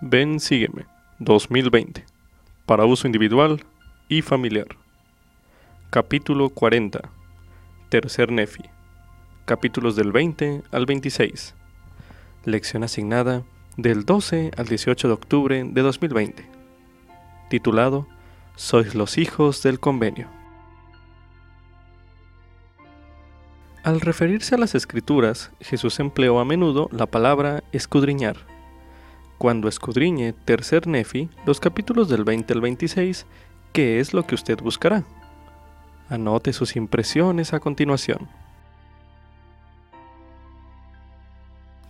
Ven, sígueme. 2020. Para uso individual y familiar. Capítulo 40. Tercer Nefi. Capítulos del 20 al 26. Lección asignada del 12 al 18 de octubre de 2020. Titulado Sois los hijos del convenio. Al referirse a las escrituras, Jesús empleó a menudo la palabra escudriñar. Cuando escudriñe Tercer Nefi, los capítulos del 20 al 26, ¿qué es lo que usted buscará? Anote sus impresiones a continuación.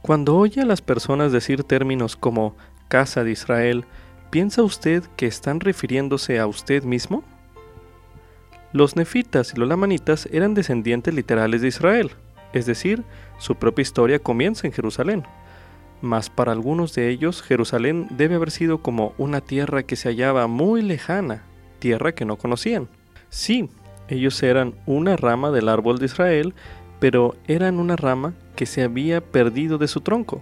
Cuando oye a las personas decir términos como casa de Israel, ¿piensa usted que están refiriéndose a usted mismo? Los nefitas y los lamanitas eran descendientes literales de Israel, es decir, su propia historia comienza en Jerusalén. Mas para algunos de ellos Jerusalén debe haber sido como una tierra que se hallaba muy lejana, tierra que no conocían. Sí, ellos eran una rama del árbol de Israel, pero eran una rama que se había perdido de su tronco.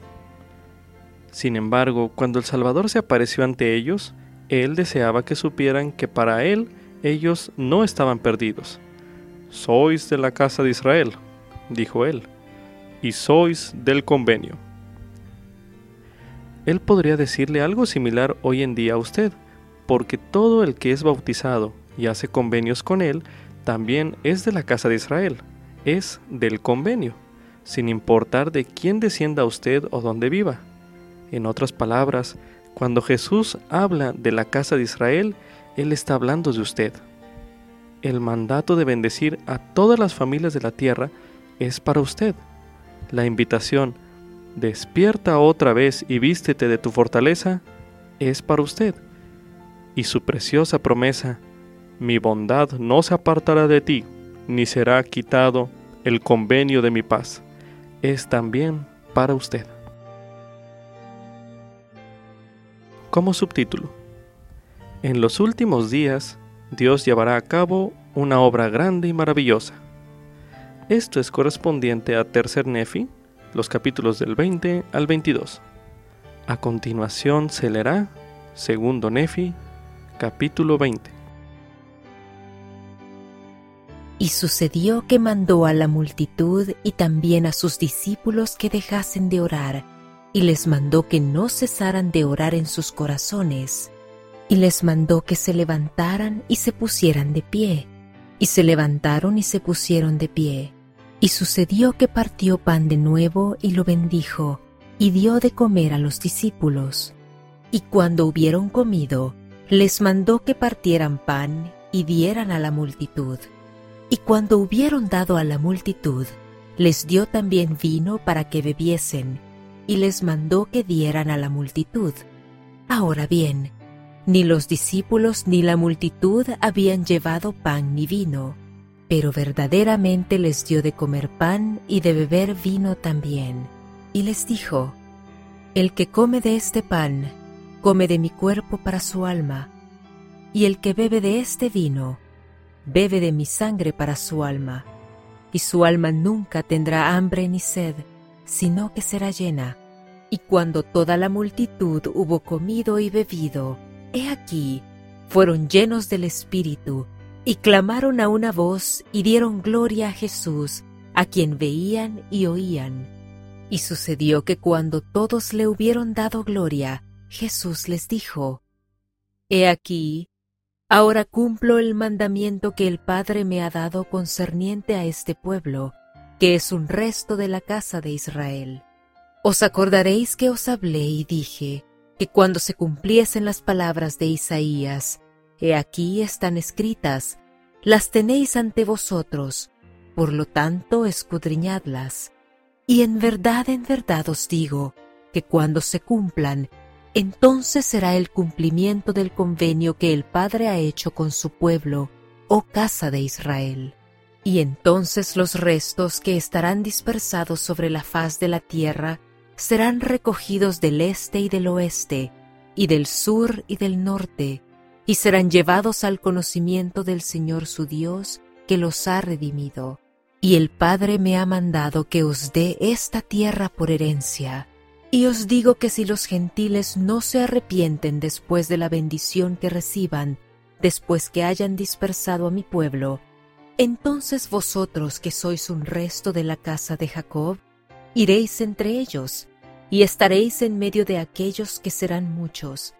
Sin embargo, cuando el Salvador se apareció ante ellos, Él deseaba que supieran que para Él ellos no estaban perdidos. Sois de la casa de Israel, dijo él, y sois del convenio. Él podría decirle algo similar hoy en día a usted, porque todo el que es bautizado y hace convenios con él, también es de la casa de Israel, es del convenio, sin importar de quién descienda usted o dónde viva. En otras palabras, cuando Jesús habla de la casa de Israel, Él está hablando de usted. El mandato de bendecir a todas las familias de la tierra es para usted. La invitación, despierta otra vez y vístete de tu fortaleza, es para usted. Y su preciosa promesa, mi bondad no se apartará de ti, ni será quitado el convenio de mi paz, es también para usted. Como subtítulo, en los últimos días, Dios llevará a cabo una obra grande y maravillosa. Esto es correspondiente a Tercer Nefi, los capítulos del 20 al 22. A continuación se leerá Segundo Nefi, capítulo 20. Y sucedió que mandó a la multitud y también a sus discípulos que dejasen de orar, y les mandó que no cesaran de orar en sus corazones y les mandó que se levantaran y se pusieran de pie. Y se levantaron y se pusieron de pie. Y sucedió que partió pan de nuevo y lo bendijo, y dio de comer a los discípulos. Y cuando hubieron comido, les mandó que partieran pan y dieran a la multitud. Y cuando hubieron dado a la multitud, les dio también vino para que bebiesen, y les mandó que dieran a la multitud. Ahora bien, ni los discípulos ni la multitud habían llevado pan ni vino, pero verdaderamente les dio de comer pan y de beber vino también. Y les dijo, El que come de este pan, come de mi cuerpo para su alma, y el que bebe de este vino, bebe de mi sangre para su alma, y su alma nunca tendrá hambre ni sed, sino que será llena. Y cuando toda la multitud hubo comido y bebido, he aquí, fueron llenos del Espíritu, y clamaron a una voz y dieron gloria a Jesús, a quien veían y oían. Y sucedió que cuando todos le hubieron dado gloria, Jesús les dijo, He aquí, ahora cumplo el mandamiento que el Padre me ha dado concerniente a este pueblo, que es un resto de la casa de Israel. Os acordaréis que os hablé y dije, que cuando se cumpliesen las palabras de Isaías, he aquí están escritas, las tenéis ante vosotros, por lo tanto escudriñadlas. Y en verdad, en verdad os digo, que cuando se cumplan, entonces será el cumplimiento del convenio que el Padre ha hecho con su pueblo, oh casa de Israel. Y entonces los restos que estarán dispersados sobre la faz de la tierra serán recogidos del este y del oeste, y del sur y del norte, y serán llevados al conocimiento del Señor su Dios, que los ha redimido. Y el Padre me ha mandado que os dé esta tierra por herencia. Y os digo que si los gentiles no se arrepienten después de la bendición que reciban, después que hayan dispersado a mi pueblo, entonces vosotros que sois un resto de la casa de Jacob, iréis entre ellos, y estaréis en medio de aquellos que serán muchos,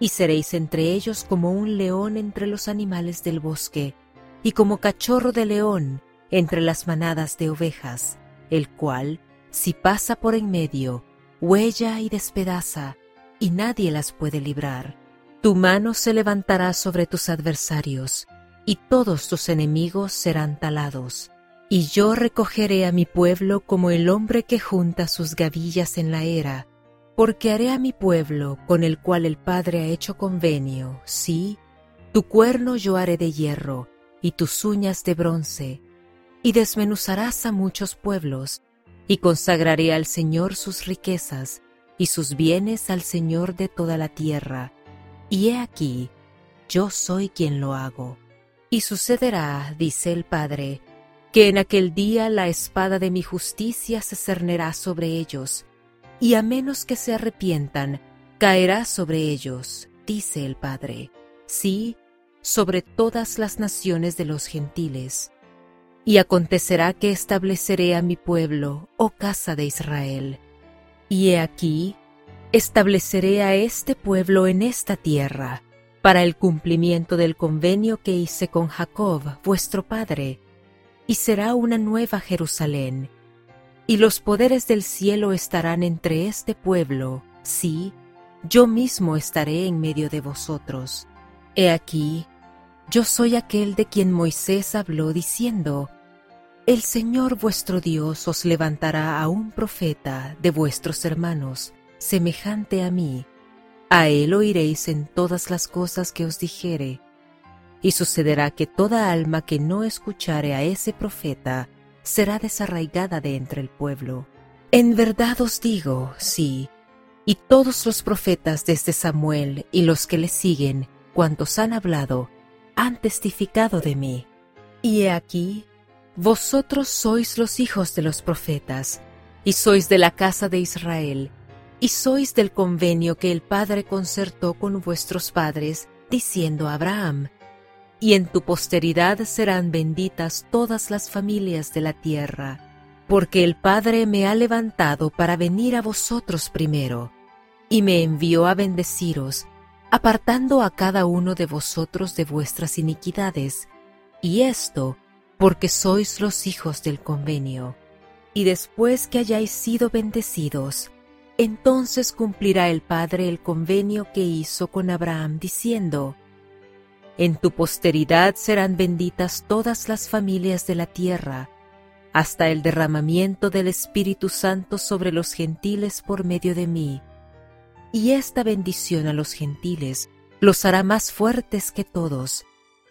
y seréis entre ellos como un león entre los animales del bosque, y como cachorro de león entre las manadas de ovejas, el cual, si pasa por en medio, huella y despedaza, y nadie las puede librar. Tu mano se levantará sobre tus adversarios, y todos tus enemigos serán talados. Y yo recogeré a mi pueblo como el hombre que junta sus gavillas en la era, porque haré a mi pueblo con el cual el Padre ha hecho convenio, sí, tu cuerno yo haré de hierro, y tus uñas de bronce, y desmenuzarás a muchos pueblos, y consagraré al Señor sus riquezas, y sus bienes al Señor de toda la tierra. Y he aquí, yo soy quien lo hago. Y sucederá, dice el Padre, que en aquel día la espada de mi justicia se cernerá sobre ellos, y a menos que se arrepientan, caerá sobre ellos, dice el Padre. Sí, sobre todas las naciones de los gentiles. Y acontecerá que estableceré a mi pueblo, oh casa de Israel. Y he aquí, estableceré a este pueblo en esta tierra, para el cumplimiento del convenio que hice con Jacob, vuestro padre, y será una nueva Jerusalén. Y los poderes del cielo estarán entre este pueblo, sí, yo mismo estaré en medio de vosotros. He aquí, yo soy aquel de quien Moisés habló diciendo, El Señor vuestro Dios os levantará a un profeta de vuestros hermanos, semejante a mí. A él oiréis en todas las cosas que os dijere. Y sucederá que toda alma que no escuchare a ese profeta será desarraigada de entre el pueblo. En verdad os digo, sí, y todos los profetas desde Samuel y los que le siguen, cuantos han hablado, han testificado de mí. Y he aquí, vosotros sois los hijos de los profetas, y sois de la casa de Israel, y sois del convenio que el Padre concertó con vuestros padres, diciendo a Abraham, y en tu posteridad serán benditas todas las familias de la tierra, porque el Padre me ha levantado para venir a vosotros primero, y me envió a bendeciros, apartando a cada uno de vosotros de vuestras iniquidades, y esto porque sois los hijos del convenio. Y después que hayáis sido bendecidos, entonces cumplirá el Padre el convenio que hizo con Abraham, diciendo, En tu posteridad serán benditas todas las familias de la tierra, hasta el derramamiento del Espíritu Santo sobre los gentiles por medio de mí y esta bendición a los gentiles los hará más fuertes que todos,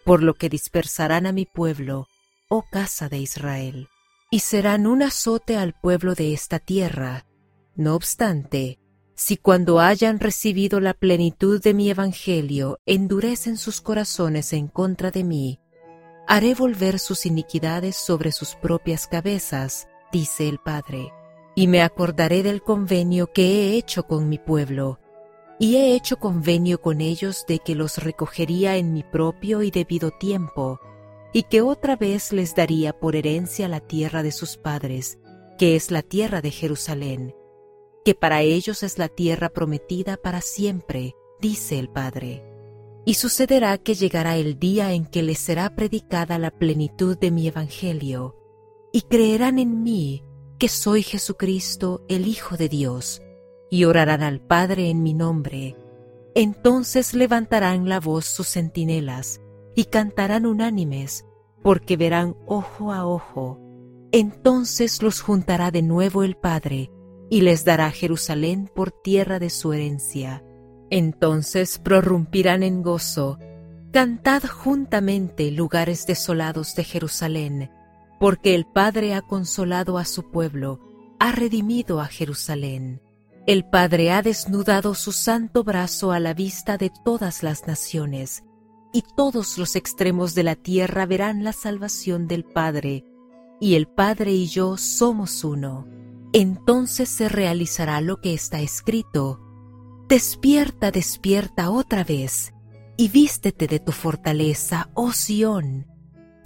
por lo que dispersarán a mi pueblo, oh casa de Israel, y serán un azote al pueblo de esta tierra. No obstante, si cuando hayan recibido la plenitud de mi evangelio endurecen sus corazones en contra de mí, haré volver sus iniquidades sobre sus propias cabezas, dice el Padre y me acordaré del convenio que he hecho con mi pueblo, y he hecho convenio con ellos de que los recogería en mi propio y debido tiempo, y que otra vez les daría por herencia la tierra de sus padres, que es la tierra de Jerusalén, que para ellos es la tierra prometida para siempre, dice el Padre. Y sucederá que llegará el día en que les será predicada la plenitud de mi evangelio, y creerán en mí, que soy Jesucristo, el Hijo de Dios, y orarán al Padre en mi nombre. Entonces levantarán la voz sus centinelas y cantarán unánimes, porque verán ojo a ojo. Entonces los juntará de nuevo el Padre, y les dará Jerusalén por tierra de su herencia. Entonces prorrumpirán en gozo. Cantad juntamente lugares desolados de Jerusalén porque el Padre ha consolado a su pueblo, ha redimido a Jerusalén. El Padre ha desnudado su santo brazo a la vista de todas las naciones, y todos los extremos de la tierra verán la salvación del Padre, y el Padre y yo somos uno. Entonces se realizará lo que está escrito. Despierta, despierta otra vez, y vístete de tu fortaleza, oh Sión.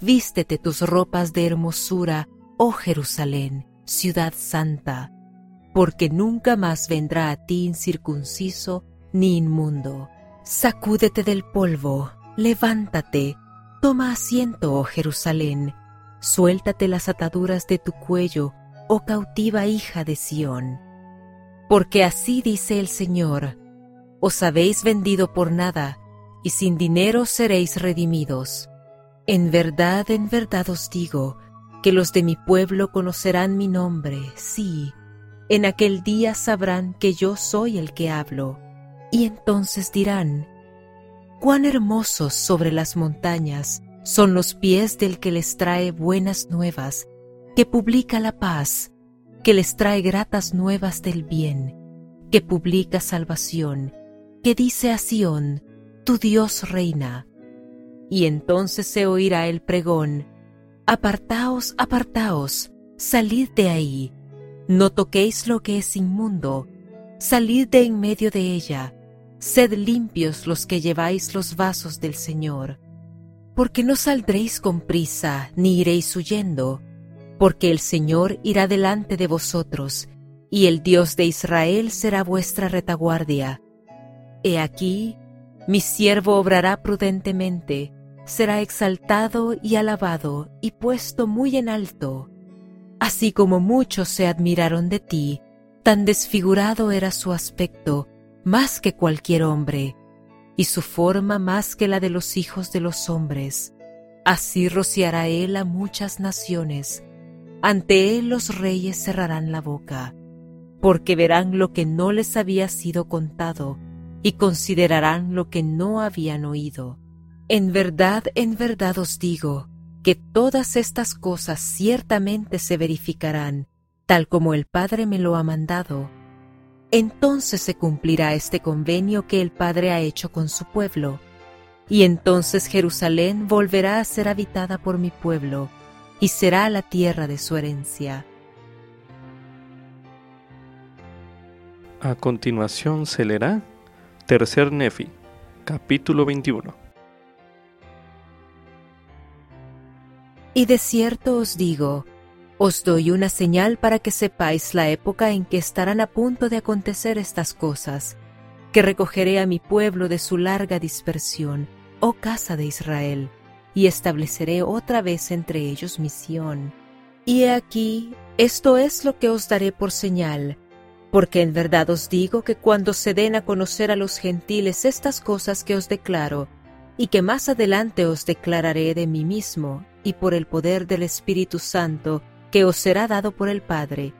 Vístete tus ropas de hermosura, oh Jerusalén, ciudad santa, porque nunca más vendrá a ti incircunciso ni inmundo. Sacúdete del polvo, levántate, toma asiento, oh Jerusalén, suéltate las ataduras de tu cuello, oh cautiva hija de Sión. Porque así dice el Señor, os habéis vendido por nada, y sin dinero seréis redimidos. En verdad, en verdad os digo, que los de mi pueblo conocerán mi nombre, sí, en aquel día sabrán que yo soy el que hablo, y entonces dirán, cuán hermosos sobre las montañas son los pies del que les trae buenas nuevas, que publica la paz, que les trae gratas nuevas del bien, que publica salvación, que dice a Sión, tu Dios reina. Y entonces se oirá el pregón, Apartaos, apartaos, salid de ahí, no toquéis lo que es inmundo, salid de en medio de ella, sed limpios los que lleváis los vasos del Señor, porque no saldréis con prisa, ni iréis huyendo, porque el Señor irá delante de vosotros, y el Dios de Israel será vuestra retaguardia. He aquí, mi siervo obrará prudentemente, será exaltado y alabado y puesto muy en alto. Así como muchos se admiraron de ti, tan desfigurado era su aspecto, más que cualquier hombre, y su forma más que la de los hijos de los hombres. Así rociará él a muchas naciones, ante él los reyes cerrarán la boca, porque verán lo que no les había sido contado, y considerarán lo que no habían oído. En verdad, en verdad os digo, que todas estas cosas ciertamente se verificarán, tal como el Padre me lo ha mandado. Entonces se cumplirá este convenio que el Padre ha hecho con su pueblo, y entonces Jerusalén volverá a ser habitada por mi pueblo, y será la tierra de su herencia. A continuación se leerá Tercer Nefi, capítulo 21. Y de cierto os digo, os doy una señal para que sepáis la época en que estarán a punto de acontecer estas cosas, que recogeré a mi pueblo de su larga dispersión, oh casa de Israel, y estableceré otra vez entre ellos misión. Y he aquí, esto es lo que os daré por señal, porque en verdad os digo que cuando se den a conocer a los gentiles estas cosas que os declaro, y que más adelante os declararé de mí mismo, y por el poder del Espíritu Santo, que os será dado por el Padre,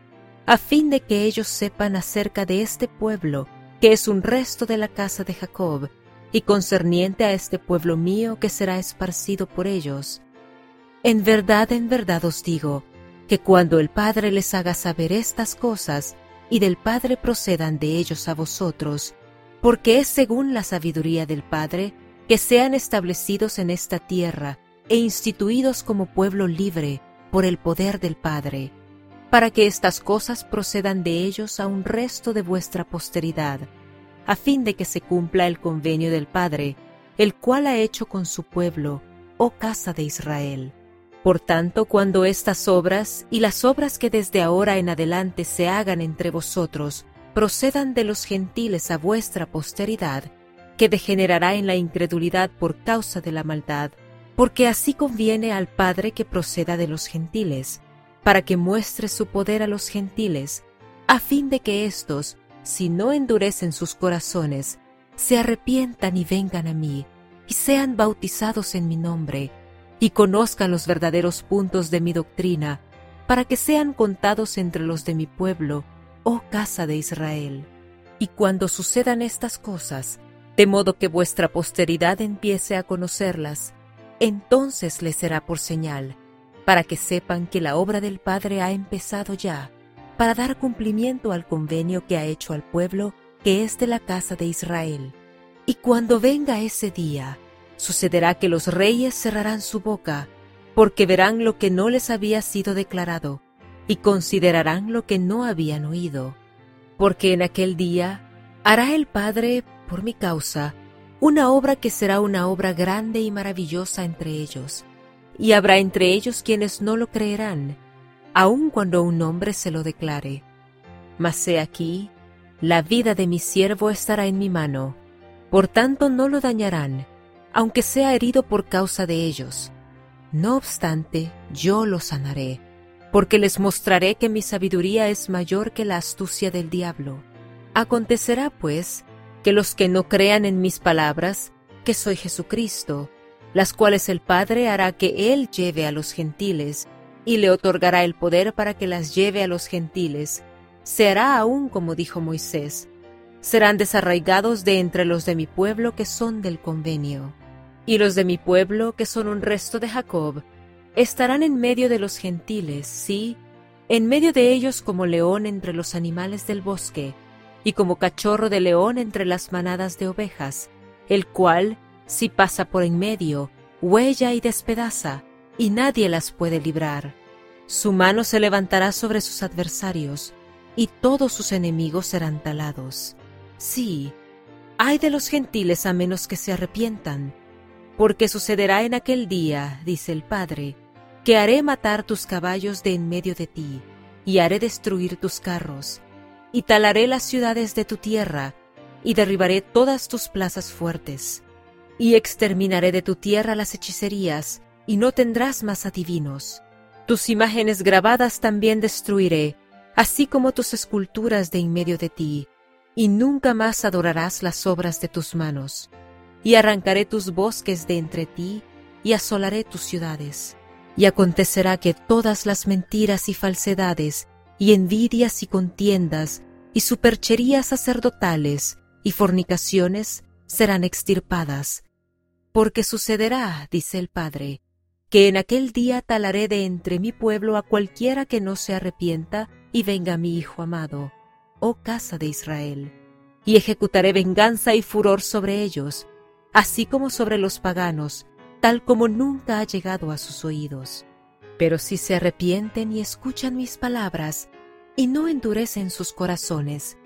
a fin de que ellos sepan acerca de este pueblo, que es un resto de la casa de Jacob, y concerniente a este pueblo mío que será esparcido por ellos. En verdad, en verdad os digo, que cuando el Padre les haga saber estas cosas, y del Padre procedan de ellos a vosotros, porque es según la sabiduría del Padre que sean establecidos en esta tierra e instituidos como pueblo libre por el poder del Padre, para que estas cosas procedan de ellos a un resto de vuestra posteridad, a fin de que se cumpla el convenio del Padre, el cual ha hecho con su pueblo, oh casa de Israel. Por tanto, cuando estas obras y las obras que desde ahora en adelante se hagan entre vosotros procedan de los gentiles a vuestra posteridad, que degenerará en la incredulidad por causa de la maldad, porque así conviene al Padre que proceda de los gentiles, para que muestre su poder a los gentiles, a fin de que éstos, si no endurecen sus corazones, se arrepientan y vengan a mí, y sean bautizados en mi nombre, y conozcan los verdaderos puntos de mi doctrina, para que sean contados entre los de mi pueblo, oh casa de Israel. Y cuando sucedan estas cosas, de modo que vuestra posteridad empiece a conocerlas, entonces les será por señal, para que sepan que la obra del Padre ha empezado ya, para dar cumplimiento al convenio que ha hecho al pueblo que es de la casa de Israel. Y cuando venga ese día, Sucederá que los reyes cerrarán su boca, porque verán lo que no les había sido declarado, y considerarán lo que no habían oído. Porque en aquel día hará el Padre, por mi causa, una obra que será una obra grande y maravillosa entre ellos, y habrá entre ellos quienes no lo creerán, aun cuando un hombre se lo declare. Mas he aquí, la vida de mi siervo estará en mi mano, por tanto no lo dañarán, aunque sea herido por causa de ellos. No obstante, yo lo sanaré, porque les mostraré que mi sabiduría es mayor que la astucia del diablo. Acontecerá, pues, que los que no crean en mis palabras, que soy Jesucristo, las cuales el Padre hará que Él lleve a los gentiles, y le otorgará el poder para que las lleve a los gentiles, se hará aún como dijo Moisés, serán desarraigados de entre los de mi pueblo que son del convenio. Y los de mi pueblo, que son un resto de Jacob, estarán en medio de los gentiles, sí, en medio de ellos como león entre los animales del bosque, y como cachorro de león entre las manadas de ovejas, el cual, si pasa por en medio, huella y despedaza, y nadie las puede librar. Su mano se levantará sobre sus adversarios, y todos sus enemigos serán talados. Sí, hay de los gentiles a menos que se arrepientan, porque sucederá en aquel día, dice el Padre, que haré matar tus caballos de en medio de ti, y haré destruir tus carros, y talaré las ciudades de tu tierra, y derribaré todas tus plazas fuertes, y exterminaré de tu tierra las hechicerías, y no tendrás más adivinos. Tus imágenes grabadas también destruiré, así como tus esculturas de en medio de ti, y nunca más adorarás las obras de tus manos y arrancaré tus bosques de entre ti, y asolaré tus ciudades. Y acontecerá que todas las mentiras y falsedades, y envidias y contiendas, y supercherías sacerdotales, y fornicaciones, serán extirpadas. Porque sucederá, dice el Padre, que en aquel día talaré de entre mi pueblo a cualquiera que no se arrepienta y venga mi Hijo amado, oh casa de Israel, y ejecutaré venganza y furor sobre ellos, así como sobre los paganos, tal como nunca ha llegado a sus oídos. Pero si se arrepienten y escuchan mis palabras, y no endurecen sus corazones,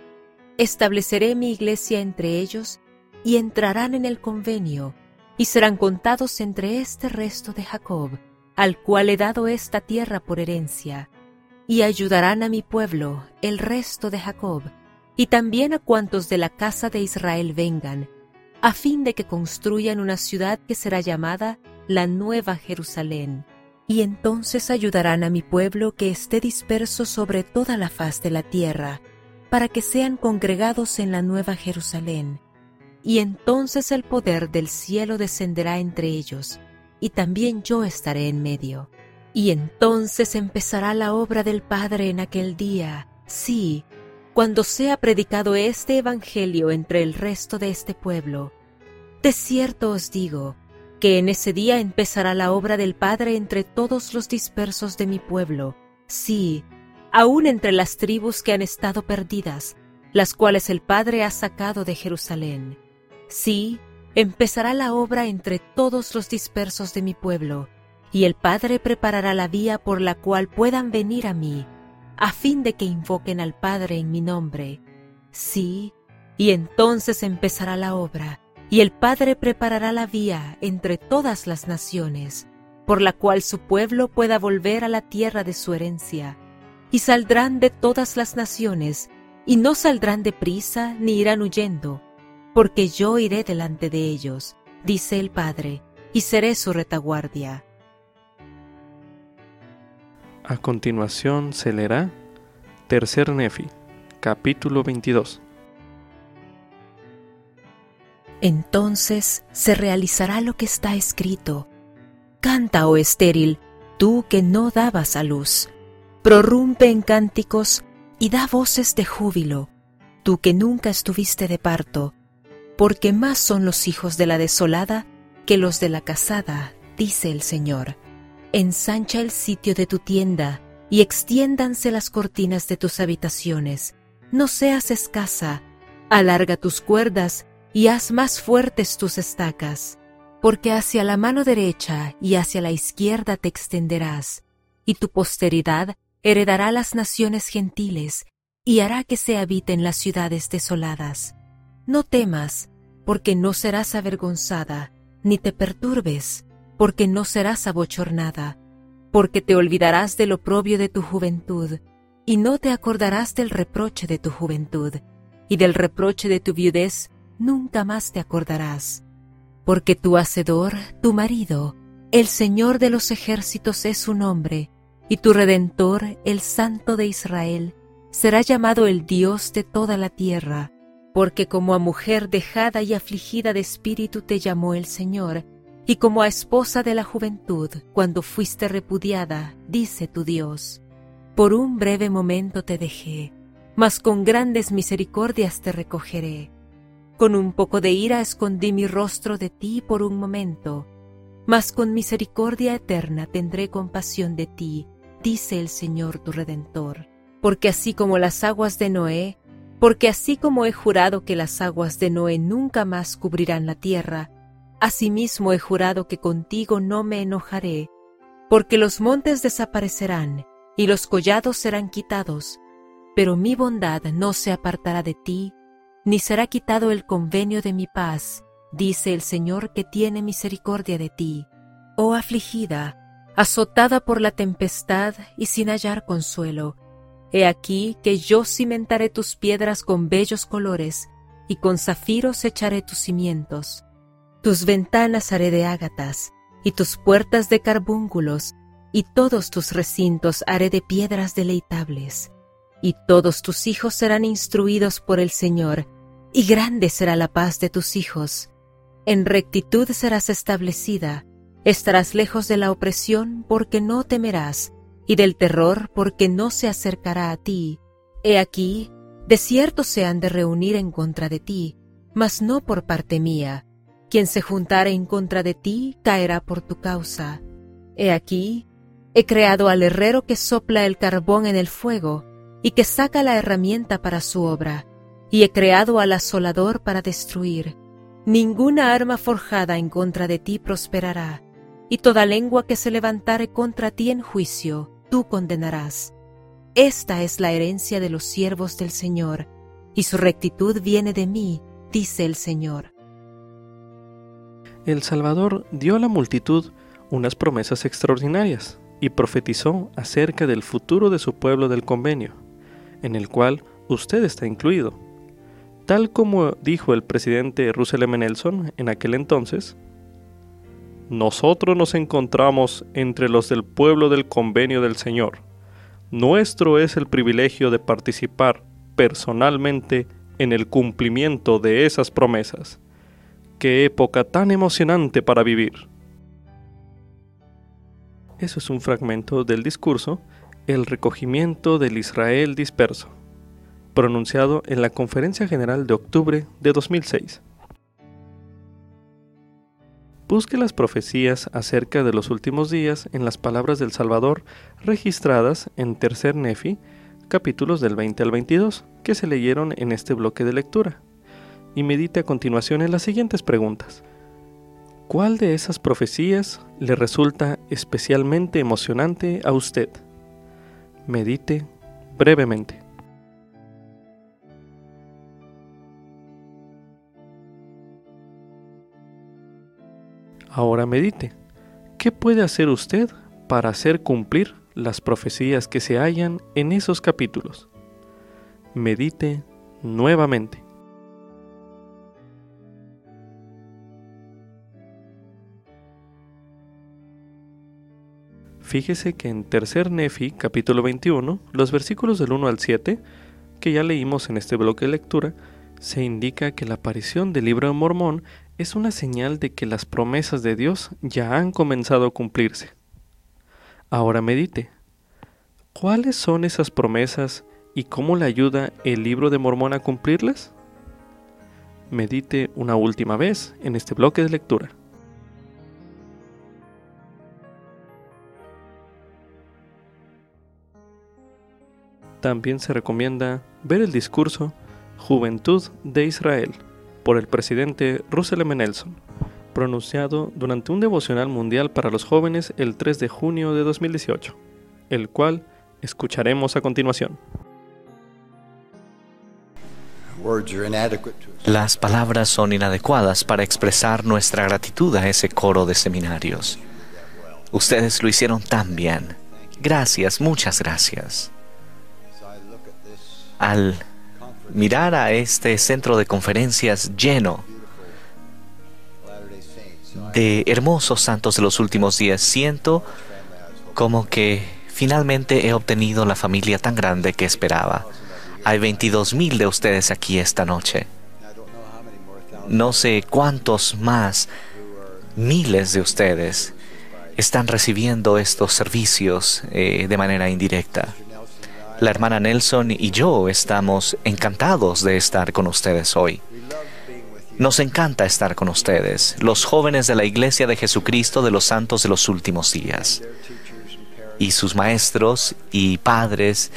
estableceré mi iglesia entre ellos, y entrarán en el convenio, y serán contados entre este resto de Jacob, al cual he dado esta tierra por herencia, y ayudarán a mi pueblo, el resto de Jacob, y también a cuantos de la casa de Israel vengan, a fin de que construyan una ciudad que será llamada la Nueva Jerusalén. Y entonces ayudarán a mi pueblo que esté disperso sobre toda la faz de la tierra, para que sean congregados en la Nueva Jerusalén. Y entonces el poder del cielo descenderá entre ellos, y también yo estaré en medio. Y entonces empezará la obra del Padre en aquel día, sí, cuando sea predicado este Evangelio entre el resto de este pueblo. De cierto os digo, que en ese día empezará la obra del Padre entre todos los dispersos de mi pueblo, sí, aun entre las tribus que han estado perdidas, las cuales el Padre ha sacado de Jerusalén. Sí, empezará la obra entre todos los dispersos de mi pueblo, y el Padre preparará la vía por la cual puedan venir a mí, a fin de que invoquen al Padre en mi nombre. Sí, y entonces empezará la obra, y el Padre preparará la vía entre todas las naciones, por la cual su pueblo pueda volver a la tierra de su herencia. Y saldrán de todas las naciones, y no saldrán de prisa ni irán huyendo, porque yo iré delante de ellos, dice el Padre, y seré su retaguardia. A continuación se leerá Tercer Nefi, capítulo 22. Entonces se realizará lo que está escrito. Canta, oh estéril, tú que no dabas a luz. Prorrumpe en cánticos y da voces de júbilo, tú que nunca estuviste de parto, porque más son los hijos de la desolada que los de la casada, dice el Señor ensancha el sitio de tu tienda y extiéndanse las cortinas de tus habitaciones. No seas escasa, alarga tus cuerdas y haz más fuertes tus estacas, porque hacia la mano derecha y hacia la izquierda te extenderás, y tu posteridad heredará las naciones gentiles y hará que se habiten las ciudades desoladas. No temas, porque no serás avergonzada, ni te perturbes, porque no serás abochornada, porque te olvidarás del oprobio de tu juventud, y no te acordarás del reproche de tu juventud, y del reproche de tu viudez nunca más te acordarás. Porque tu Hacedor, tu marido, el Señor de los ejércitos es su nombre, y tu Redentor, el Santo de Israel, será llamado el Dios de toda la tierra, porque como a mujer dejada y afligida de espíritu te llamó el Señor, y como a esposa de la juventud, cuando fuiste repudiada, dice tu Dios. Por un breve momento te dejé, mas con grandes misericordias te recogeré. Con un poco de ira escondí mi rostro de ti por un momento, mas con misericordia eterna tendré compasión de ti, dice el Señor tu Redentor. Porque así como las aguas de Noé, porque así como he jurado que las aguas de Noé nunca más cubrirán la tierra, asimismo he jurado que contigo no me enojaré, porque los montes desaparecerán y los collados serán quitados, pero mi bondad no se apartará de ti, ni será quitado el convenio de mi paz, dice el Señor que tiene misericordia de ti. Oh afligida, azotada por la tempestad y sin hallar consuelo, he aquí que yo cimentaré tus piedras con bellos colores, y con zafiros echaré tus cimientos. Tus ventanas haré de ágatas, y tus puertas de carbúnculos, y todos tus recintos haré de piedras deleitables. Y todos tus hijos serán instruidos por el Señor, y grande será la paz de tus hijos. En rectitud serás establecida, estarás lejos de la opresión porque no temerás, y del terror porque no se acercará a ti. He aquí, de cierto se han de reunir en contra de ti, mas no por parte mía. Quien se juntare en contra de ti caerá por tu causa. He aquí, he creado al herrero que sopla el carbón en el fuego, y que saca la herramienta para su obra, y he creado al asolador para destruir. Ninguna arma forjada en contra de ti prosperará, y toda lengua que se levantare contra ti en juicio, tú condenarás. Esta es la herencia de los siervos del Señor, y su rectitud viene de mí, dice el Señor. El Salvador dio a la multitud unas promesas extraordinarias y profetizó acerca del futuro de su pueblo del convenio, en el cual usted está incluido. Tal como dijo el presidente Russell M. Nelson en aquel entonces, nosotros nos encontramos entre los del pueblo del convenio del Señor. Nuestro es el privilegio de participar personalmente en el cumplimiento de esas promesas. Qué época tan emocionante para vivir. Eso es un fragmento del discurso El recogimiento del Israel disperso, pronunciado en la Conferencia General de octubre de 2006. Busque las profecías acerca de los últimos días en las palabras del Salvador registradas en Tercer Nefi, capítulos del 20 al 22, que se leyeron en este bloque de lectura. Y medite a continuación en las siguientes preguntas. ¿Cuál de esas profecías le resulta especialmente emocionante a usted? Medite brevemente. Ahora medite. ¿Qué puede hacer usted para hacer cumplir las profecías que se hallan en esos capítulos? Medite nuevamente. Fíjese que en Tercer Nefi, capítulo 21, los versículos del 1 al 7, que ya leímos en este bloque de lectura, se indica que la aparición del libro de Mormón es una señal de que las promesas de Dios ya han comenzado a cumplirse. Ahora medite. ¿Cuáles son esas promesas y cómo le ayuda el libro de Mormón a cumplirlas? Medite una última vez en este bloque de lectura. También se recomienda ver el discurso Juventud de Israel por el presidente Russell M. Nelson, pronunciado durante un devocional mundial para los jóvenes el 3 de junio de 2018, el cual Escucharemos a continuación. Las palabras son inadecuadas para expresar nuestra gratitud a ese coro de seminarios. Ustedes lo hicieron tan bien. Gracias, muchas gracias. Al mirar a este centro de conferencias lleno de hermosos santos de los últimos días, siento como que finalmente he obtenido la familia tan grande que esperaba. Hay 22 mil de ustedes aquí esta noche. No sé cuántos más miles de ustedes están recibiendo estos servicios eh, de manera indirecta. La hermana Nelson y yo estamos encantados de estar con ustedes hoy. Nos encanta estar con ustedes, los jóvenes de la Iglesia de Jesucristo de los Santos de los Últimos Días, y sus maestros y padres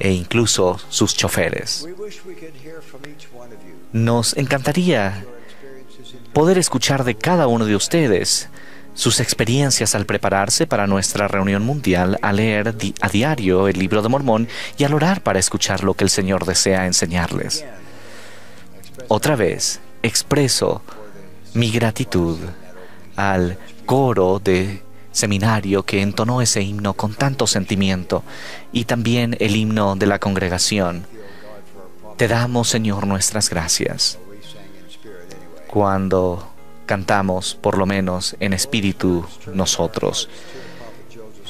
e incluso sus choferes. Nos encantaría poder escuchar de cada uno de ustedes sus experiencias al prepararse para nuestra reunión mundial, a leer a diario el libro de Mormón y al orar para escuchar lo que el Señor desea enseñarles. Otra vez, expreso mi gratitud al coro de seminario que entonó ese himno con tanto sentimiento y también el himno de la congregación. Te damos, Señor, nuestras gracias. Cuando cantamos, por lo menos en espíritu, nosotros.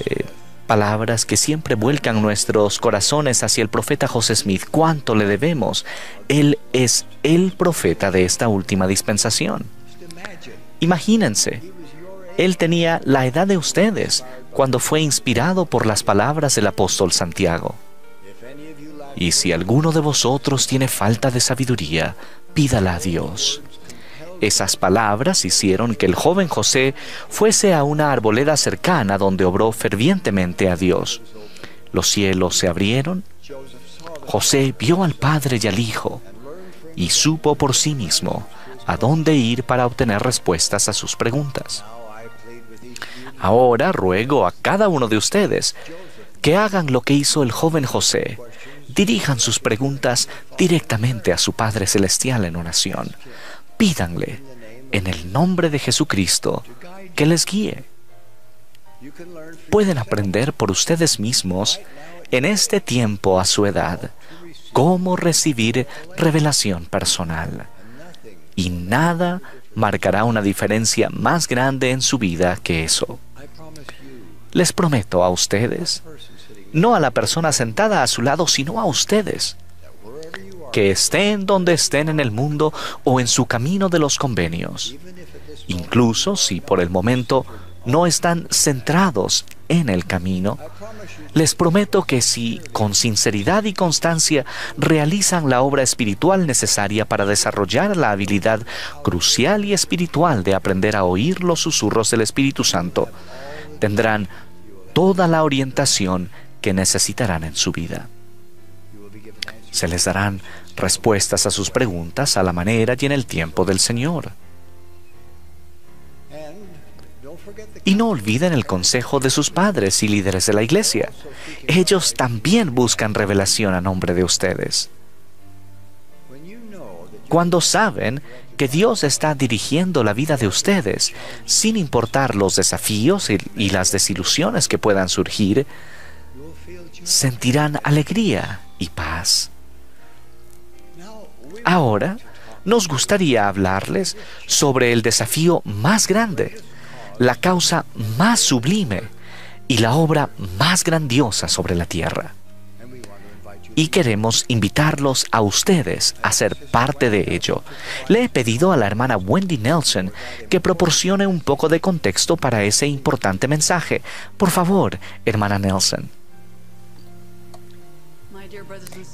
Eh, palabras que siempre vuelcan nuestros corazones hacia el profeta José Smith. ¿Cuánto le debemos? Él es el profeta de esta última dispensación. Imagínense, él tenía la edad de ustedes cuando fue inspirado por las palabras del apóstol Santiago. Y si alguno de vosotros tiene falta de sabiduría, pídala a Dios. Esas palabras hicieron que el joven José fuese a una arboleda cercana donde obró fervientemente a Dios. Los cielos se abrieron. José vio al Padre y al Hijo y supo por sí mismo a dónde ir para obtener respuestas a sus preguntas. Ahora ruego a cada uno de ustedes que hagan lo que hizo el joven José. Dirijan sus preguntas directamente a su Padre Celestial en oración. Pídanle, en el nombre de Jesucristo, que les guíe. Pueden aprender por ustedes mismos, en este tiempo a su edad, cómo recibir revelación personal. Y nada marcará una diferencia más grande en su vida que eso. Les prometo a ustedes, no a la persona sentada a su lado, sino a ustedes, que estén donde estén en el mundo o en su camino de los convenios, incluso si por el momento no están centrados en el camino, les prometo que si con sinceridad y constancia realizan la obra espiritual necesaria para desarrollar la habilidad crucial y espiritual de aprender a oír los susurros del Espíritu Santo, tendrán toda la orientación que necesitarán en su vida. Se les darán respuestas a sus preguntas a la manera y en el tiempo del Señor. Y no olviden el consejo de sus padres y líderes de la iglesia. Ellos también buscan revelación a nombre de ustedes. Cuando saben que Dios está dirigiendo la vida de ustedes, sin importar los desafíos y, las desilusiones que puedan surgir, sentirán alegría y paz. Ahora, nos gustaría hablarles sobre el desafío más grande, la causa más sublime y la obra más grandiosa sobre la tierra y queremos invitarlos a ustedes a ser parte de ello. Le he pedido a la hermana Wendy Nelson que proporcione un poco de contexto para ese importante mensaje. Por favor, hermana Nelson.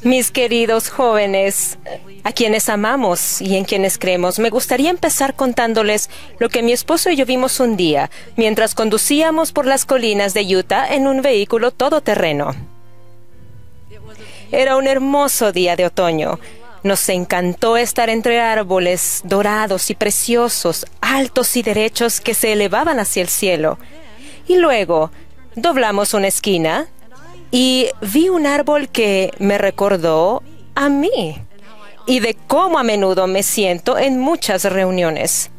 Mis queridos jóvenes, a quienes amamos y en quienes creemos, me gustaría empezar contándoles lo que mi esposo y yo vimos un día mientras conducíamos por las colinas de Utah en un vehículo todoterreno. Era un hermoso día de otoño. Nos encantó estar entre árboles dorados y preciosos, altos y derechos que se elevaban hacia el cielo. Y luego doblamos una esquina y vi un árbol que me recordó a mí y de cómo a menudo me siento en muchas reuniones.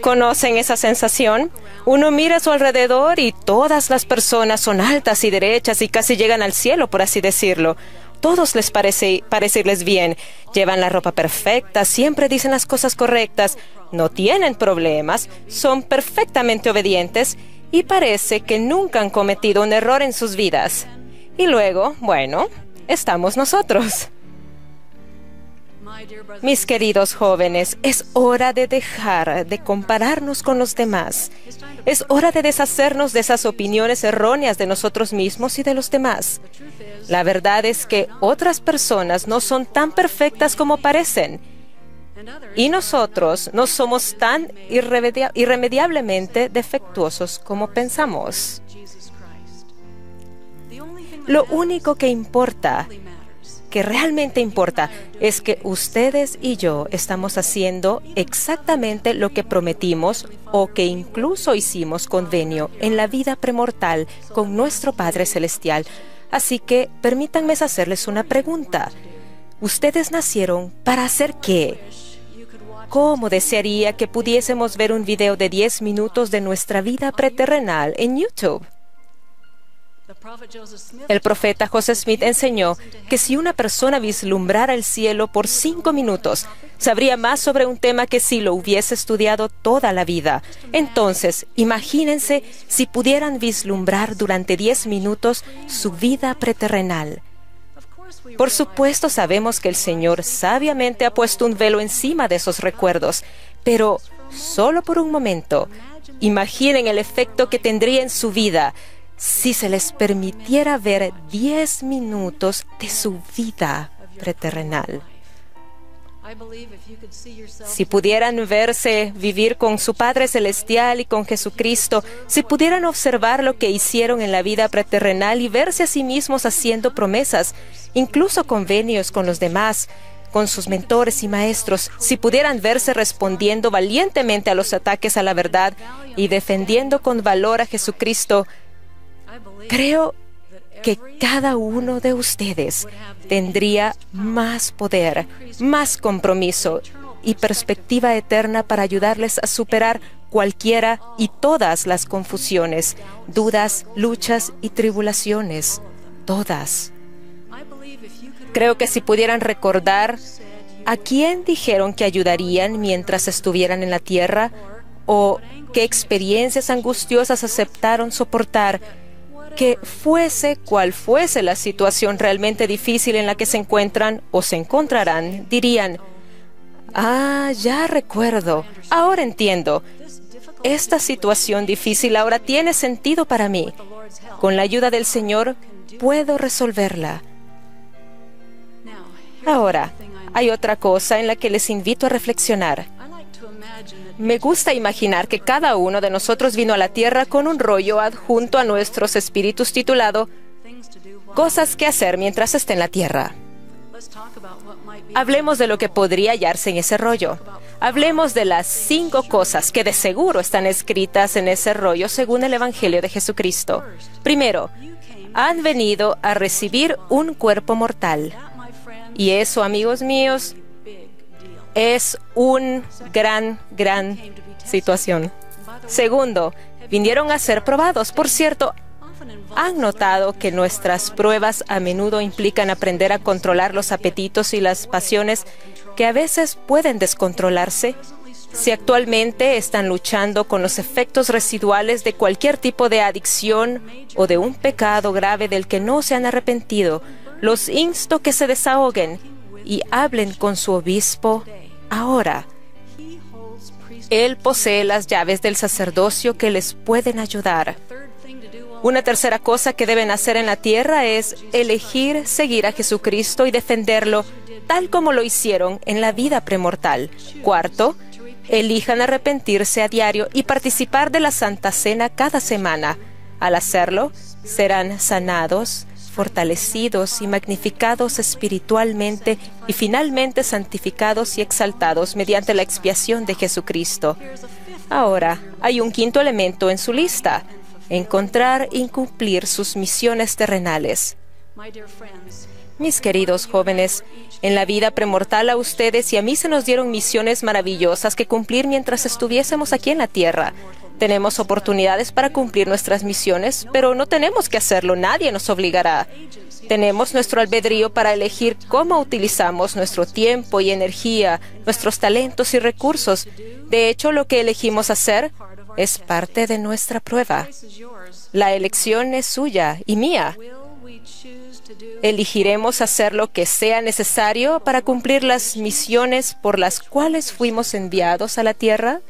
¿Conocen esa sensación? Uno mira a su alrededor y todas las personas son altas y derechas y casi llegan al cielo, por así decirlo. Todos les parece parecerles bien, llevan la ropa perfecta, siempre dicen las cosas correctas, no tienen problemas, son perfectamente obedientes y parece que nunca han cometido un error en sus vidas. Y luego, bueno, estamos nosotros. Mis queridos jóvenes, es hora de dejar de compararnos con los demás. Es hora de deshacernos de esas opiniones erróneas de nosotros mismos y de los demás. La verdad es que otras personas no son tan perfectas como parecen. Y nosotros no somos tan irremediablemente defectuosos como pensamos. Lo único que importa que realmente importa es que ustedes y yo estamos haciendo exactamente lo que prometimos o que incluso hicimos convenio en la vida premortal con nuestro Padre Celestial. Así que permítanme hacerles una pregunta. ¿Ustedes nacieron para hacer qué? ¿Cómo desearía que pudiésemos ver un video de 10 minutos de nuestra vida preterrenal en YouTube? El profeta José Smith enseñó que si una persona vislumbrara el cielo por cinco minutos, sabría más sobre un tema que si lo hubiese estudiado toda la vida. Entonces, imagínense si pudieran vislumbrar durante diez minutos su vida preterrenal. Por supuesto sabemos que el Señor sabiamente ha puesto un velo encima de esos recuerdos, pero solo por un momento, imaginen el efecto que tendría en su vida si se les permitiera ver 10 minutos de su vida preterrenal. Si pudieran verse vivir con su Padre Celestial y con Jesucristo, si pudieran observar lo que hicieron en la vida preterrenal y verse a sí mismos haciendo promesas, incluso convenios con los demás, con sus mentores y maestros, si pudieran verse respondiendo valientemente a los ataques a la verdad y defendiendo con valor a Jesucristo, Creo que cada uno de ustedes tendría más poder, más compromiso y perspectiva eterna para ayudarles a superar cualquiera y todas las confusiones, dudas, luchas y tribulaciones. Todas. Creo que si pudieran recordar a quién dijeron que ayudarían mientras estuvieran en la tierra o qué experiencias angustiosas aceptaron soportar, que fuese cual fuese la situación realmente difícil en la que se encuentran o se encontrarán, dirían, ah, ya recuerdo, ahora entiendo, esta situación difícil ahora tiene sentido para mí. Con la ayuda del Señor puedo resolverla. Ahora, hay otra cosa en la que les invito a reflexionar. Me gusta imaginar que cada uno de nosotros vino a la Tierra con un rollo adjunto a nuestros espíritus titulado Cosas que hacer mientras esté en la Tierra. Hablemos de lo que podría hallarse en ese rollo. Hablemos de las cinco cosas que de seguro están escritas en ese rollo según el Evangelio de Jesucristo. Primero, han venido a recibir un cuerpo mortal. Y eso, amigos míos, es un gran, gran situación. Segundo, vinieron a ser probados. Por cierto, ¿han notado que nuestras pruebas a menudo implican aprender a controlar los apetitos y las pasiones que a veces pueden descontrolarse? Si actualmente están luchando con los efectos residuales de cualquier tipo de adicción o de un pecado grave del que no se han arrepentido, los insto que se desahoguen y hablen con su obispo ahora. Él posee las llaves del sacerdocio que les pueden ayudar. Una tercera cosa que deben hacer en la tierra es elegir seguir a Jesucristo y defenderlo tal como lo hicieron en la vida premortal. Cuarto, elijan arrepentirse a diario y participar de la Santa Cena cada semana. Al hacerlo, serán sanados, fortalecidos y magnificados espiritualmente y finalmente santificados y exaltados mediante la expiación de Jesucristo. Ahora, hay un quinto elemento en su lista, encontrar y cumplir sus misiones terrenales. Mis queridos jóvenes, en la vida premortal a ustedes y a mí se nos dieron misiones maravillosas que cumplir mientras estuviésemos aquí en la Tierra. Tenemos oportunidades para cumplir nuestras misiones, pero no tenemos que hacerlo, nadie nos obligará. Tenemos nuestro albedrío para elegir cómo utilizamos nuestro tiempo y energía, nuestros talentos y recursos. De hecho, lo que elegimos hacer es parte de nuestra prueba. La elección es suya y mía. Elegiremos hacer lo que sea necesario para cumplir las misiones por las cuales fuimos enviados a la tierra.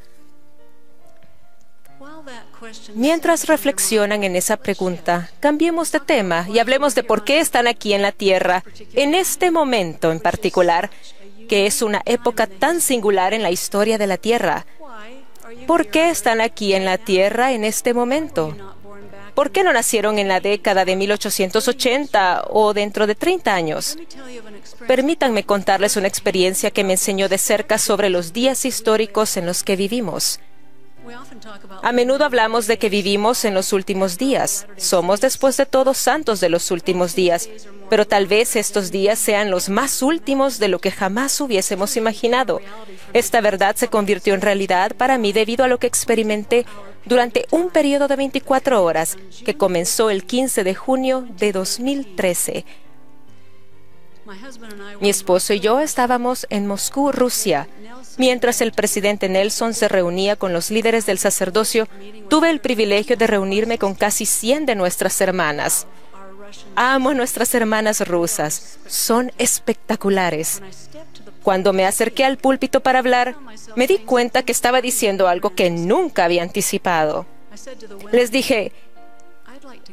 Mientras reflexionan en esa pregunta, cambiemos de tema y hablemos de por qué están aquí en la Tierra, en este momento en particular, que es una época tan singular en la historia de la Tierra. ¿Por qué están aquí en la Tierra en este momento? ¿Por qué no nacieron en la década de 1880 o dentro de 30 años? Permítanme contarles una experiencia que me enseñó de cerca sobre los días históricos en los que vivimos. A menudo hablamos de que vivimos en los últimos días. Somos después de todos santos de los últimos días, pero tal vez estos días sean los más últimos de lo que jamás hubiésemos imaginado. Esta verdad se convirtió en realidad para mí debido a lo que experimenté durante un periodo de 24 horas que comenzó el 15 de junio de 2013. Mi esposo y yo estábamos en Moscú, Rusia. Mientras el presidente Nelson se reunía con los líderes del sacerdocio, tuve el privilegio de reunirme con casi 100 de nuestras hermanas. Amo a nuestras hermanas rusas. Son espectaculares. Cuando me acerqué al púlpito para hablar, me di cuenta que estaba diciendo algo que nunca había anticipado. Les dije,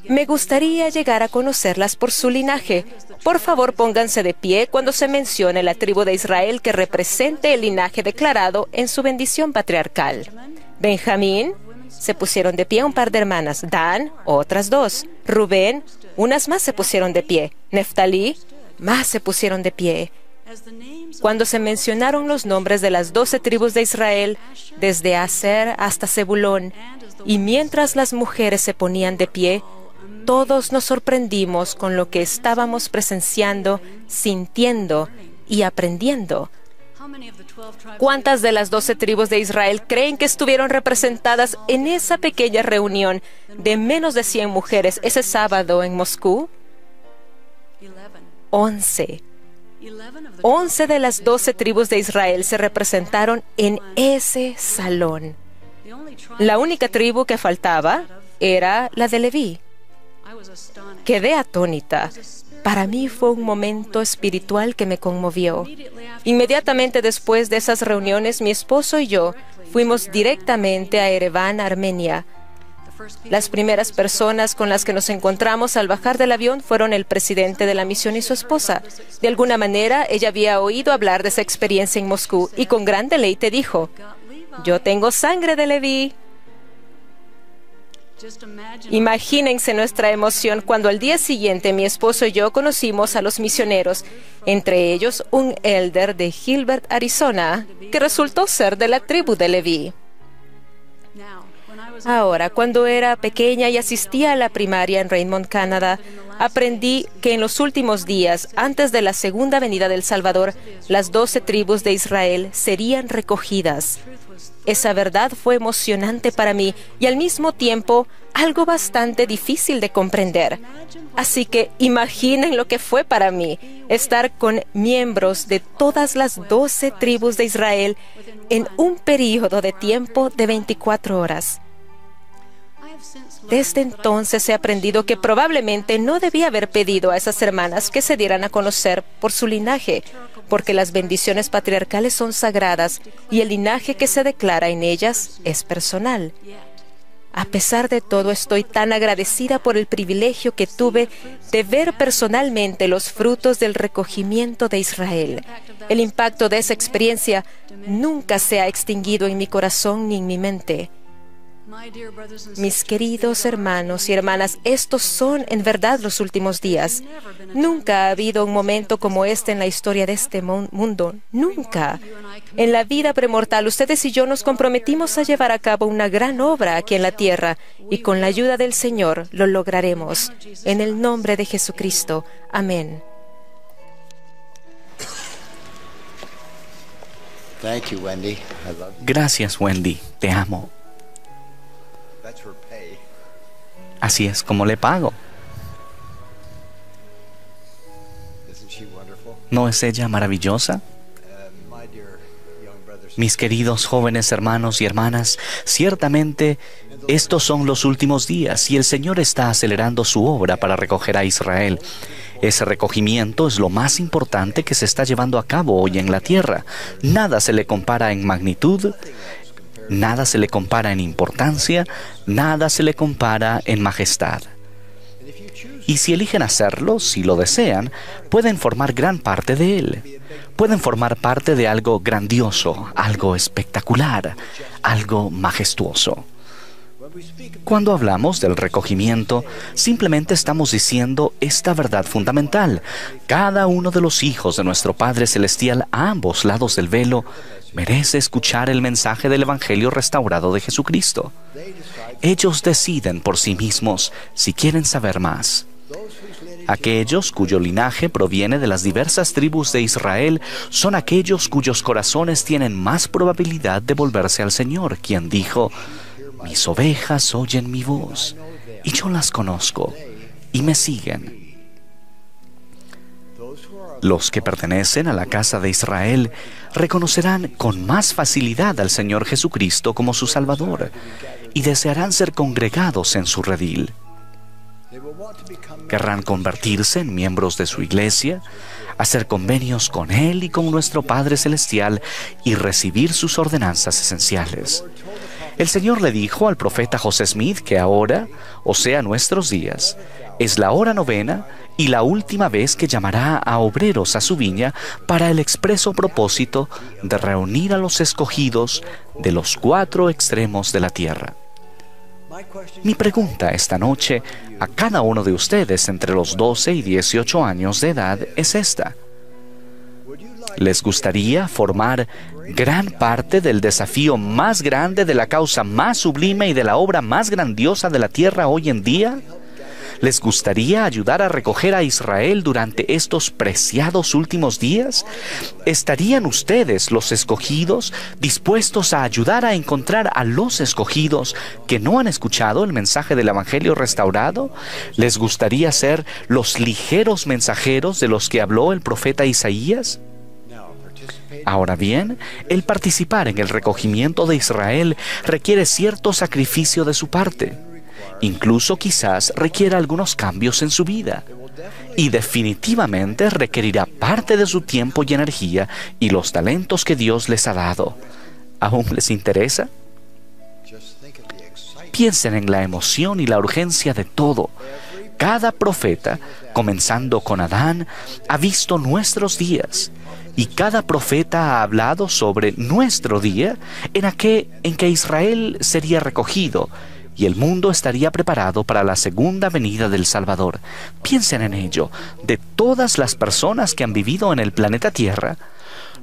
me gustaría llegar a conocerlas por su linaje. Por favor, pónganse de pie cuando se mencione la tribu de Israel que represente el linaje declarado en su bendición patriarcal. Benjamín, se pusieron de pie un par de hermanas. Dan, otras dos. Rubén, unas más se pusieron de pie. Neftalí, más se pusieron de pie. Cuando se mencionaron los nombres de las doce tribus de Israel, desde Aser hasta Zebulón, y mientras las mujeres se ponían de pie, todos nos sorprendimos con lo que estábamos presenciando, sintiendo y aprendiendo. ¿Cuántas de las doce tribus de Israel creen que estuvieron representadas en esa pequeña reunión de menos de 100 mujeres ese sábado en Moscú? Once. Once de las doce tribus de Israel se representaron en ese salón. La única tribu que faltaba era la de Leví. Quedé atónita. Para mí fue un momento espiritual que me conmovió. Inmediatamente después de esas reuniones, mi esposo y yo fuimos directamente a Ereván, Armenia. Las primeras personas con las que nos encontramos al bajar del avión fueron el presidente de la misión y su esposa. De alguna manera, ella había oído hablar de esa experiencia en Moscú y con gran deleite dijo, yo tengo sangre de Leví. Imagínense nuestra emoción cuando al día siguiente mi esposo y yo conocimos a los misioneros, entre ellos un elder de Gilbert, Arizona, que resultó ser de la tribu de Leví. Ahora, cuando era pequeña y asistía a la primaria en Raymond, Canadá, aprendí que en los últimos días, antes de la segunda venida del Salvador, las doce tribus de Israel serían recogidas. Esa verdad fue emocionante para mí y al mismo tiempo algo bastante difícil de comprender. Así que imaginen lo que fue para mí estar con miembros de todas las doce tribus de Israel en un periodo de tiempo de 24 horas. Desde entonces he aprendido que probablemente no debía haber pedido a esas hermanas que se dieran a conocer por su linaje, porque las bendiciones patriarcales son sagradas y el linaje que se declara en ellas es personal. A pesar de todo, estoy tan agradecida por el privilegio que tuve de ver personalmente los frutos del recogimiento de Israel. El impacto de esa experiencia nunca se ha extinguido en mi corazón ni en mi mente. Mis queridos hermanos y hermanas, estos son en verdad los últimos días. Nunca ha habido un momento como este en la historia de este mundo. Nunca. En la vida premortal, ustedes y yo nos comprometimos a llevar a cabo una gran obra aquí en la tierra y con la ayuda del Señor lo lograremos. En el nombre de Jesucristo. Amén. Gracias, Wendy. Te amo. Así es como le pago. ¿No es ella maravillosa? Mis queridos jóvenes hermanos y hermanas, ciertamente estos son los últimos días y el Señor está acelerando su obra para recoger a Israel. Ese recogimiento es lo más importante que se está llevando a cabo hoy en la tierra. Nada se le compara en magnitud, nada se le compara en importancia, nada se le compara en majestad. Y si eligen hacerlo, si lo desean, pueden formar gran parte de él. Pueden formar parte de algo grandioso, algo espectacular, algo majestuoso. Cuando hablamos del recogimiento, simplemente estamos diciendo esta verdad fundamental. Cada uno de los hijos de nuestro Padre Celestial a ambos lados del velo merece escuchar el mensaje del Evangelio restaurado de Jesucristo. Ellos deciden por sí mismos si quieren saber más. Aquellos cuyo linaje proviene de las diversas tribus de Israel son aquellos cuyos corazones tienen más probabilidad de volverse al Señor, quien dijo, mis ovejas oyen mi voz y yo las conozco y me siguen. Los que pertenecen a la casa de Israel reconocerán con más facilidad al Señor Jesucristo como su Salvador y desearán ser congregados en su redil. Querrán convertirse en miembros de su iglesia, hacer convenios con Él y con nuestro Padre Celestial y recibir sus ordenanzas esenciales. El Señor le dijo al profeta José Smith que ahora, o sea, nuestros días, es la hora novena y la última vez que llamará a obreros a su viña para el expreso propósito de reunir a los escogidos de los cuatro extremos de la tierra. Mi pregunta esta noche a cada uno de ustedes entre los 12 y 18 años de edad es esta. ¿Les gustaría formar gran parte del desafío más grande de la causa más sublime y de la obra más grandiosa de la tierra hoy en día? ¿Les gustaría ayudar a recoger a Israel durante estos preciados últimos días? ¿Estarían ustedes, los escogidos, dispuestos a ayudar a encontrar a los escogidos que no han escuchado el mensaje del Evangelio restaurado? ¿Les gustaría ser los ligeros mensajeros de los que habló el profeta Isaías? Ahora bien, el participar en el recogimiento de Israel requiere cierto sacrificio de su parte. Incluso quizás requiera algunos cambios en su vida. Y definitivamente requerirá parte de su tiempo y energía y los talentos que Dios les ha dado. ¿Aún les interesa? Piensen en la emoción y la urgencia de todo. Cada profeta, comenzando con Adán, ha visto nuestros días y cada profeta ha hablado sobre nuestro día en, que Israel sería recogido y el mundo estaría preparado para la segunda venida del Salvador. Piensen en ello. De todas las personas que han vivido en el planeta Tierra,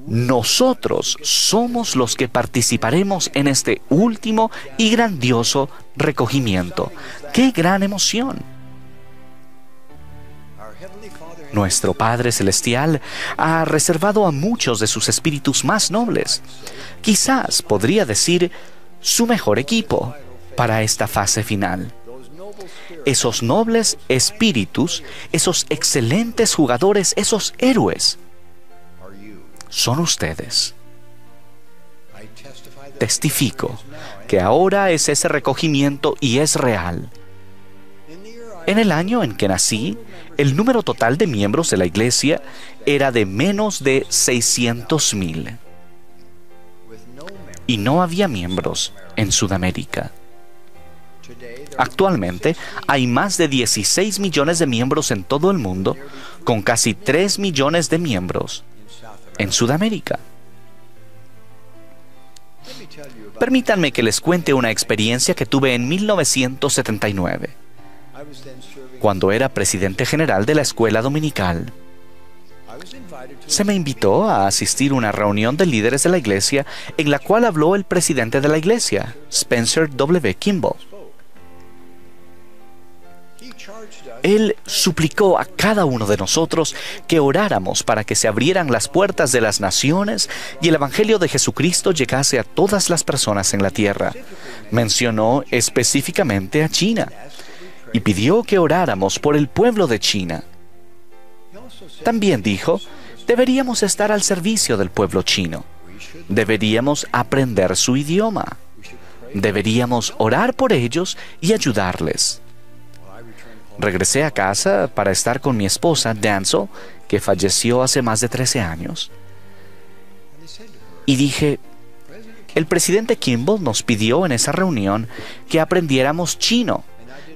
nosotros somos los que participaremos en este último y grandioso recogimiento. ¡Qué gran emoción! Nuestro Padre Celestial ha reservado a muchos de sus espíritus más nobles. Quizás podría decir su mejor equipo para esta fase final. Esos nobles espíritus, esos excelentes jugadores, esos héroes, son ustedes. Testifico que ahora es ese recogimiento y es real. En el año en que nací, el número total de miembros de la iglesia era de menos de 600 mil. Y no había miembros en Sudamérica. Actualmente hay más de 16 millones de miembros en todo el mundo, con casi 3 millones de miembros en Sudamérica. Permítanme que les cuente una experiencia que tuve en 1979, cuando era presidente general de la escuela dominical. Se me invitó a asistir a una reunión de líderes de la iglesia en la cual habló el presidente de la iglesia, Spencer W. Kimball. Él suplicó a cada uno de nosotros que oráramos para que se abrieran las puertas de las naciones y el Evangelio de Jesucristo llegase a todas las personas en la tierra. Mencionó específicamente a China y pidió que oráramos por el pueblo de China. También dijo, deberíamos estar al servicio del pueblo chino. Deberíamos aprender su idioma. Deberíamos orar por ellos y ayudarles. Regresé a casa para estar con mi esposa, Danzo, que falleció hace más de 13 años. Y dije, el presidente Kimball nos pidió en esa reunión que aprendiéramos chino.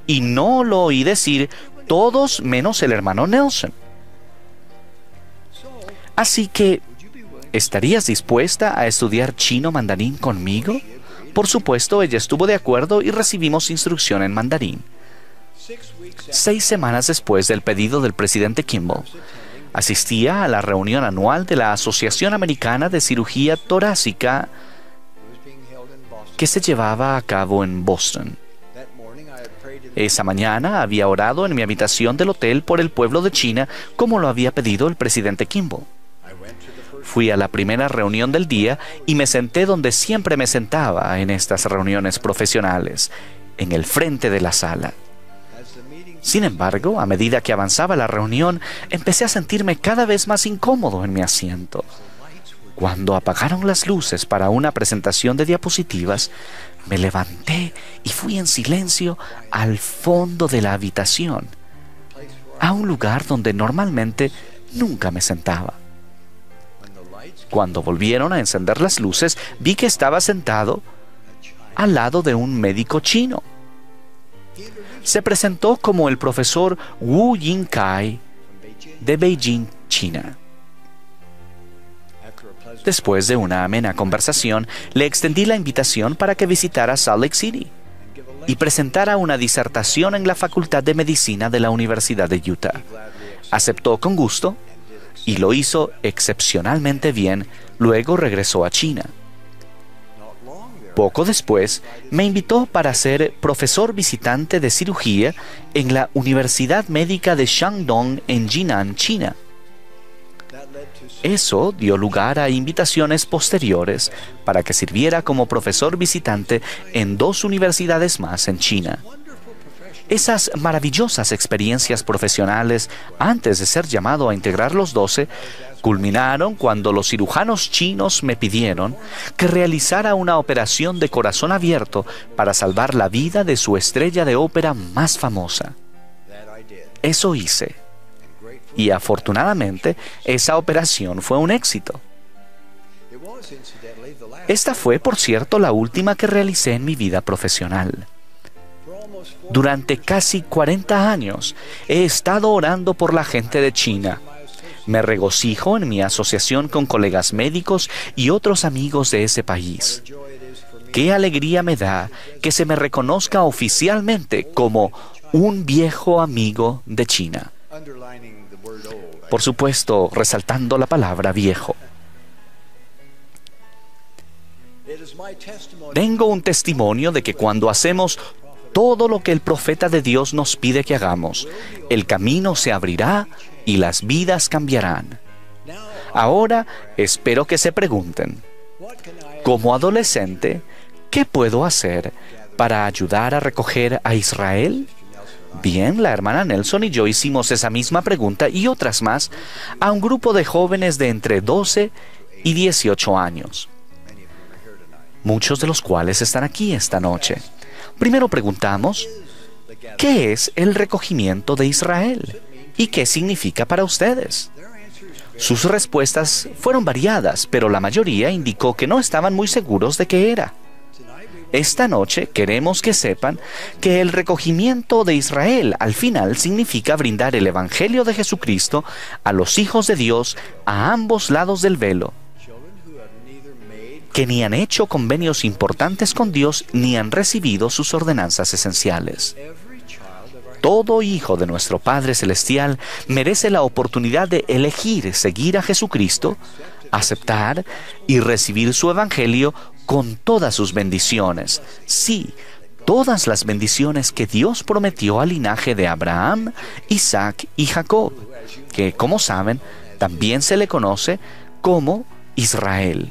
Y no lo oí decir todos menos el hermano Nelson. Así que, ¿estarías dispuesta a estudiar chino mandarín conmigo? Por supuesto, ella estuvo de acuerdo y recibimos instrucción en mandarín. Seis semanas después del pedido del presidente Kimball, asistía a la reunión anual de la Asociación Americana de Cirugía Torácica que se llevaba a cabo en Boston. Esa mañana había orado en mi habitación del hotel por el pueblo de China como lo había pedido el presidente Kimball. Fui a la primera reunión del día y me senté donde siempre me sentaba en estas reuniones profesionales, en el frente de la sala. Sin embargo, a medida que avanzaba la reunión, empecé a sentirme cada vez más incómodo en mi asiento. Cuando apagaron las luces para una presentación de diapositivas, me levanté y fui en silencio al fondo de la habitación, a un lugar donde normalmente nunca me sentaba. Cuando volvieron a encender las luces, vi que estaba sentado al lado de un médico chino se presentó como el profesor Wu Yingkai de Beijing, China. Después de una amena conversación, le extendí la invitación para que visitara Salt Lake City y presentara una disertación en la Facultad de Medicina de la Universidad de Utah. Aceptó con gusto y lo hizo excepcionalmente bien, luego regresó a China. Poco después, me invitó para ser profesor visitante de cirugía en la Universidad Médica de Shandong en Jinan, China. Eso dio lugar a invitaciones posteriores para que sirviera como profesor visitante en dos universidades más en China. Esas maravillosas experiencias profesionales, antes de ser llamado a integrar los doce, culminaron cuando los cirujanos chinos me pidieron que realizara una operación de corazón abierto para salvar la vida de su estrella de ópera más famosa. Eso hice. Y afortunadamente, esa operación fue un éxito. Esta fue, por cierto, la última que realicé en mi vida profesional. Durante casi 40 años he estado orando por la gente de China me regocijo en mi asociación con colegas médicos y otros amigos de ese país. Qué alegría me da que se me reconozca oficialmente como un viejo amigo de China. Por supuesto, resaltando la palabra viejo. Tengo un testimonio de que cuando hacemos todo lo que el profeta de Dios nos pide que hagamos, el camino se abrirá y las vidas cambiarán. Ahora espero que se pregunten, como adolescente, ¿qué puedo hacer para ayudar a recoger a Israel? Bien, la hermana Nelson y yo hicimos esa misma pregunta y otras más a un grupo de jóvenes de entre 12 y 18 años, muchos de los cuales están aquí esta noche. Primero preguntamos, ¿qué es el recogimiento de Israel? ¿Y qué significa para ustedes? Sus respuestas fueron variadas, pero la mayoría indicó que no estaban muy seguros de qué era. Esta noche queremos que sepan que el recogimiento de Israel al final significa brindar el Evangelio de Jesucristo a los hijos de Dios a ambos lados del velo. que ni han hecho convenios importantes con Dios ni han recibido sus ordenanzas esenciales. Todo hijo de nuestro Padre Celestial merece la oportunidad de elegir seguir a Jesucristo, aceptar y recibir su Evangelio con todas sus bendiciones. Sí, todas las bendiciones que Dios prometió al linaje de Abraham, Isaac y Jacob, que como saben, también se le conoce como Israel.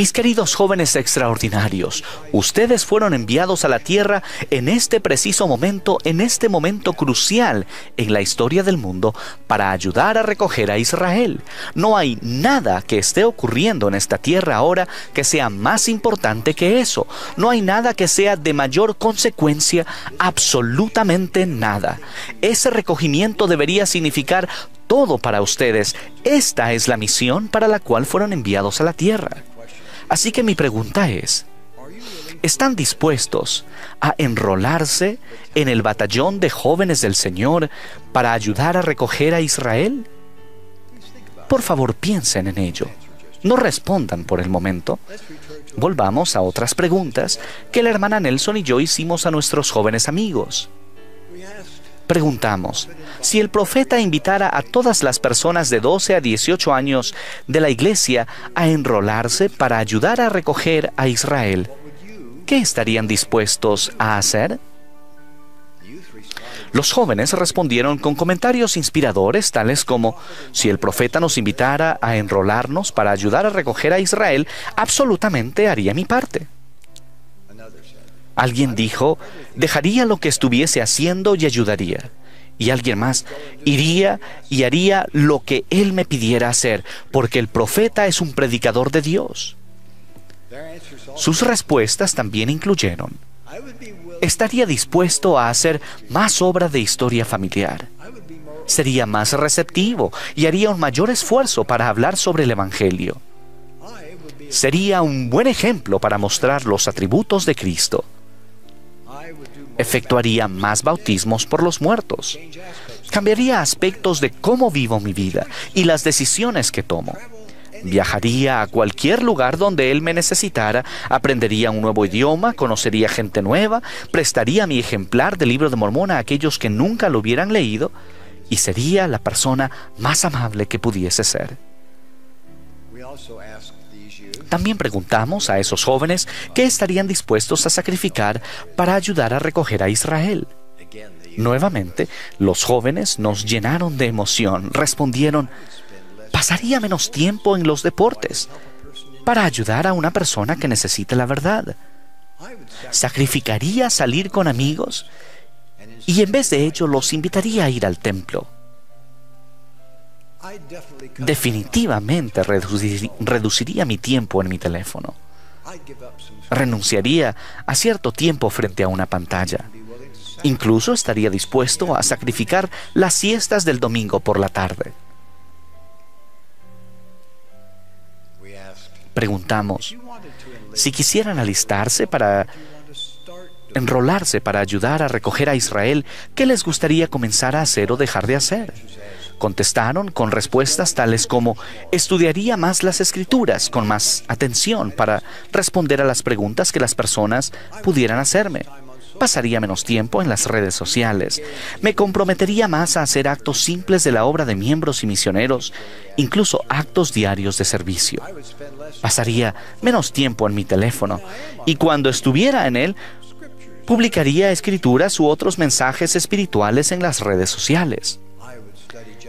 Mis queridos jóvenes extraordinarios, ustedes fueron enviados a la tierra en este preciso momento, en este momento crucial en la historia del mundo, para ayudar a recoger a Israel. No hay nada que esté ocurriendo en esta tierra ahora que sea más importante que eso. No hay nada que sea de mayor consecuencia, absolutamente nada. Ese recogimiento debería significar todo para ustedes. Esta es la misión para la cual fueron enviados a la tierra. Así que mi pregunta es, ¿están dispuestos a enrolarse en el batallón de jóvenes del Señor para ayudar a recoger a Israel? Por favor, piensen en ello. No respondan por el momento. Volvamos a otras preguntas que la hermana Nelson y yo hicimos a nuestros jóvenes amigos. Preguntamos, si el profeta invitara a todas las personas de 12 a 18 años de la iglesia a enrolarse para ayudar a recoger a Israel, ¿qué estarían dispuestos a hacer? Los jóvenes respondieron con comentarios inspiradores tales como, si el profeta nos invitara a enrolarnos para ayudar a recoger a Israel, absolutamente haría mi parte. Alguien dijo, dejaría lo que estuviese haciendo y ayudaría. Y alguien más, iría y haría lo que él me pidiera hacer, porque el profeta es un predicador de Dios. Sus respuestas también incluyeron, estaría dispuesto a hacer más obra de historia familiar. Sería más receptivo y haría un mayor esfuerzo para hablar sobre el Evangelio. Sería un buen ejemplo para mostrar los atributos de Cristo efectuaría más bautismos por los muertos. Cambiaría aspectos de cómo vivo mi vida y las decisiones que tomo. Viajaría a cualquier lugar donde Él me necesitara, aprendería un nuevo idioma, conocería gente nueva, prestaría mi ejemplar del libro de Mormón a aquellos que nunca lo hubieran leído y sería la persona más amable que pudiese ser. También preguntamos a esos jóvenes qué estarían dispuestos a sacrificar para ayudar a recoger a Israel. Nuevamente, los jóvenes nos llenaron de emoción. Respondieron, pasaría menos tiempo en los deportes para ayudar a una persona que necesite la verdad. Sacrificaría salir con amigos y en vez de ello los invitaría a ir al templo definitivamente reduciría mi tiempo en mi teléfono. Renunciaría a cierto tiempo frente a una pantalla. Incluso estaría dispuesto a sacrificar las siestas del domingo por la tarde. Preguntamos, si quisieran alistarse para enrolarse para ayudar a recoger a Israel, ¿qué les gustaría comenzar a hacer o dejar de hacer? Contestaron con respuestas tales como estudiaría más las escrituras con más atención para responder a las preguntas que las personas pudieran hacerme. Pasaría menos tiempo en las redes sociales. Me comprometería más a hacer actos simples de la obra de miembros y misioneros, incluso actos diarios de servicio. Pasaría menos tiempo en mi teléfono y cuando estuviera en él, publicaría escrituras u otros mensajes espirituales en las redes sociales.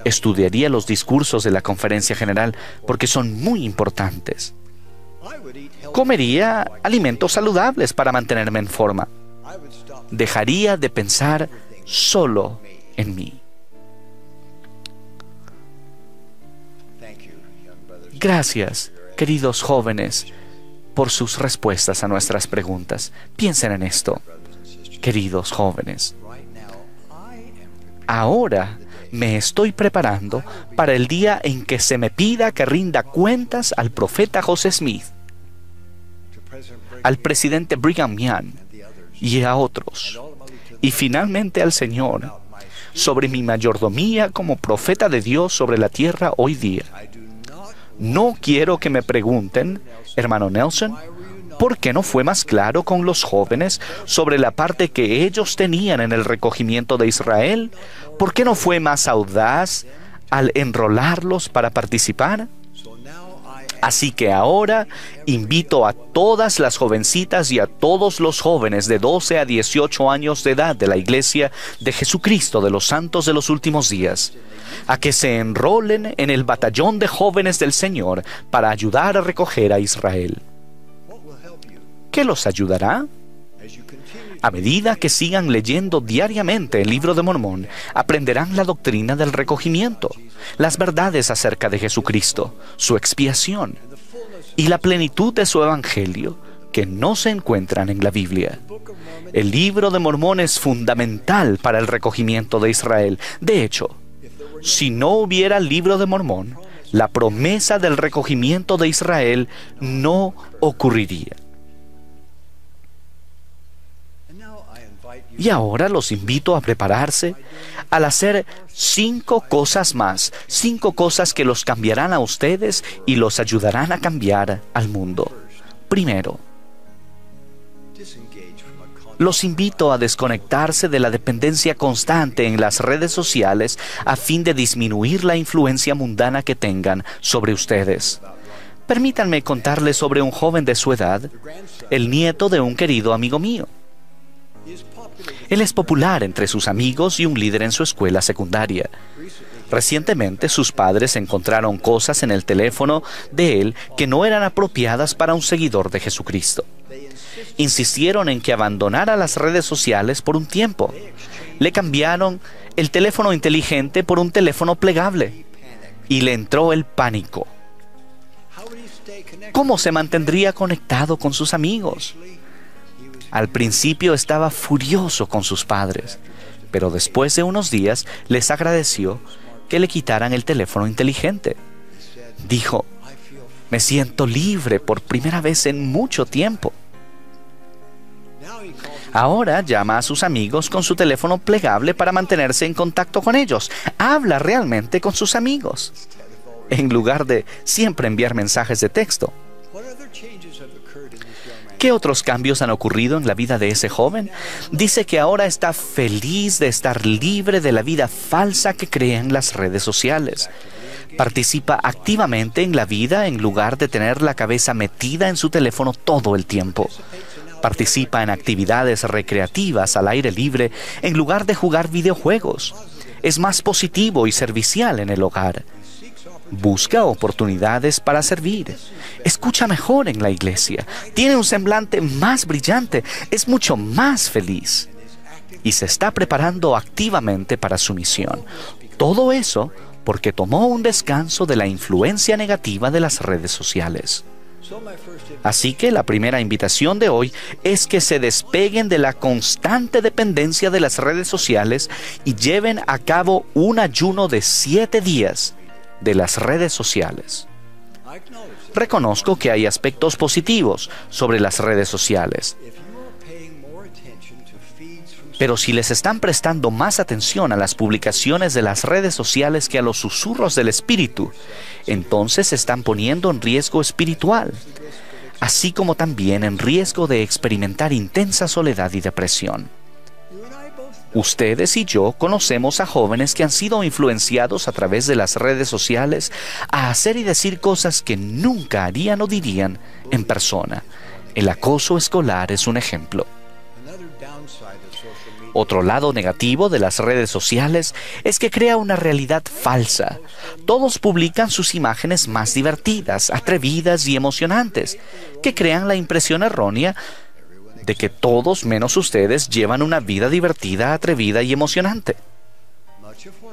Estudiaría los discursos de la conferencia general porque son muy importantes. Comería alimentos saludables para mantenerme en forma. Dejaría de pensar solo en mí. Gracias, queridos jóvenes, por sus respuestas a nuestras preguntas. Piensen en esto, queridos jóvenes. Ahora me estoy preparando para el día en que se me pida que rinda cuentas al profeta José Smith, al presidente Brigham Young y a otros, y finalmente al Señor, sobre mi mayordomía como profeta de Dios sobre la tierra hoy día. No quiero que me pregunten, hermano Nelson, ¿por qué no fue más claro con los jóvenes sobre la parte que ellos tenían en el recogimiento de Israel? ¿Por qué no fue más audaz al enrolarlos para participar? Así que ahora invito a todas las jovencitas y a todos los jóvenes de 12 a 18 años de edad de la Iglesia de Jesucristo de los Santos de los Últimos Días a que se enrolen en el batallón de jóvenes del Señor para ayudar a recoger a Israel. ¿Qué los ayudará? A medida que sigan leyendo diariamente el libro de Mormón, aprenderán la doctrina del recogimiento, las verdades acerca de Jesucristo, su expiación y la plenitud de su evangelio que no se encuentran en la Biblia. El libro de Mormón es fundamental para el recogimiento de Israel. De hecho, si no hubiera el libro de Mormón, la promesa del recogimiento de Israel no ocurriría. Y ahora los invito a prepararse al hacer cinco cosas más, cinco cosas que los cambiarán a ustedes y los ayudarán a cambiar al mundo. Primero, los invito a desconectarse de la dependencia constante en las redes sociales a fin de disminuir la influencia mundana que tengan sobre ustedes. Permítanme contarles sobre un joven de su edad, el nieto de un querido amigo mío. Él es popular entre sus amigos y un líder en su escuela secundaria. Recientemente sus padres encontraron cosas en el teléfono de él que no eran apropiadas para un seguidor de Jesucristo. Insistieron en que abandonara las redes sociales por un tiempo. Le cambiaron el teléfono inteligente por un teléfono plegable y le entró el pánico. ¿Cómo se mantendría conectado con sus amigos? Al principio estaba furioso con sus padres, pero después de unos días les agradeció que le quitaran el teléfono inteligente. Dijo, me siento libre por primera vez en mucho tiempo. Ahora llama a sus amigos con su teléfono plegable para mantenerse en contacto con ellos. Habla realmente con sus amigos, en lugar de siempre enviar mensajes de texto. ¿Qué otros cambios han ocurrido en la vida de ese joven? Dice que ahora está feliz de estar libre de la vida falsa que crean las redes sociales. Participa activamente en la vida en lugar de tener la cabeza metida en su teléfono todo el tiempo. Participa en actividades recreativas al aire libre en lugar de jugar videojuegos. Es más positivo y servicial en el hogar busca oportunidades para servir, escucha mejor en la iglesia, tiene un semblante más brillante, es mucho más feliz y se está preparando activamente para su misión. Todo eso porque tomó un descanso de la influencia negativa de las redes sociales. Así que la primera invitación de hoy es que se despeguen de la constante dependencia de las redes sociales y lleven a cabo un ayuno de siete días de las redes sociales. Reconozco que hay aspectos positivos sobre las redes sociales, pero si les están prestando más atención a las publicaciones de las redes sociales que a los susurros del espíritu, entonces se están poniendo en riesgo espiritual, así como también en riesgo de experimentar intensa soledad y depresión. Ustedes y yo conocemos a jóvenes que han sido influenciados a través de las redes sociales a hacer y decir cosas que nunca harían o dirían en persona. El acoso escolar es un ejemplo. Otro lado negativo de las redes sociales es que crea una realidad falsa. Todos publican sus imágenes más divertidas, atrevidas y emocionantes, que crean la impresión errónea de que todos menos ustedes llevan una vida divertida, atrevida y emocionante.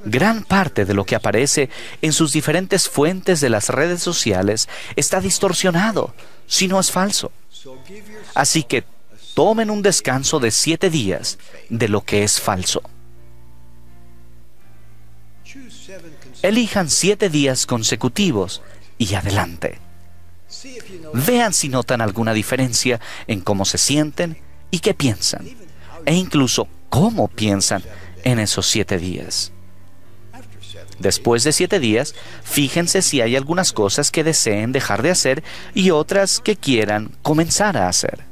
Gran parte de lo que aparece en sus diferentes fuentes de las redes sociales está distorsionado, si no es falso. Así que tomen un descanso de siete días de lo que es falso. Elijan siete días consecutivos y adelante. Vean si notan alguna diferencia en cómo se sienten y qué piensan, e incluso cómo piensan en esos siete días. Después de siete días, fíjense si hay algunas cosas que deseen dejar de hacer y otras que quieran comenzar a hacer.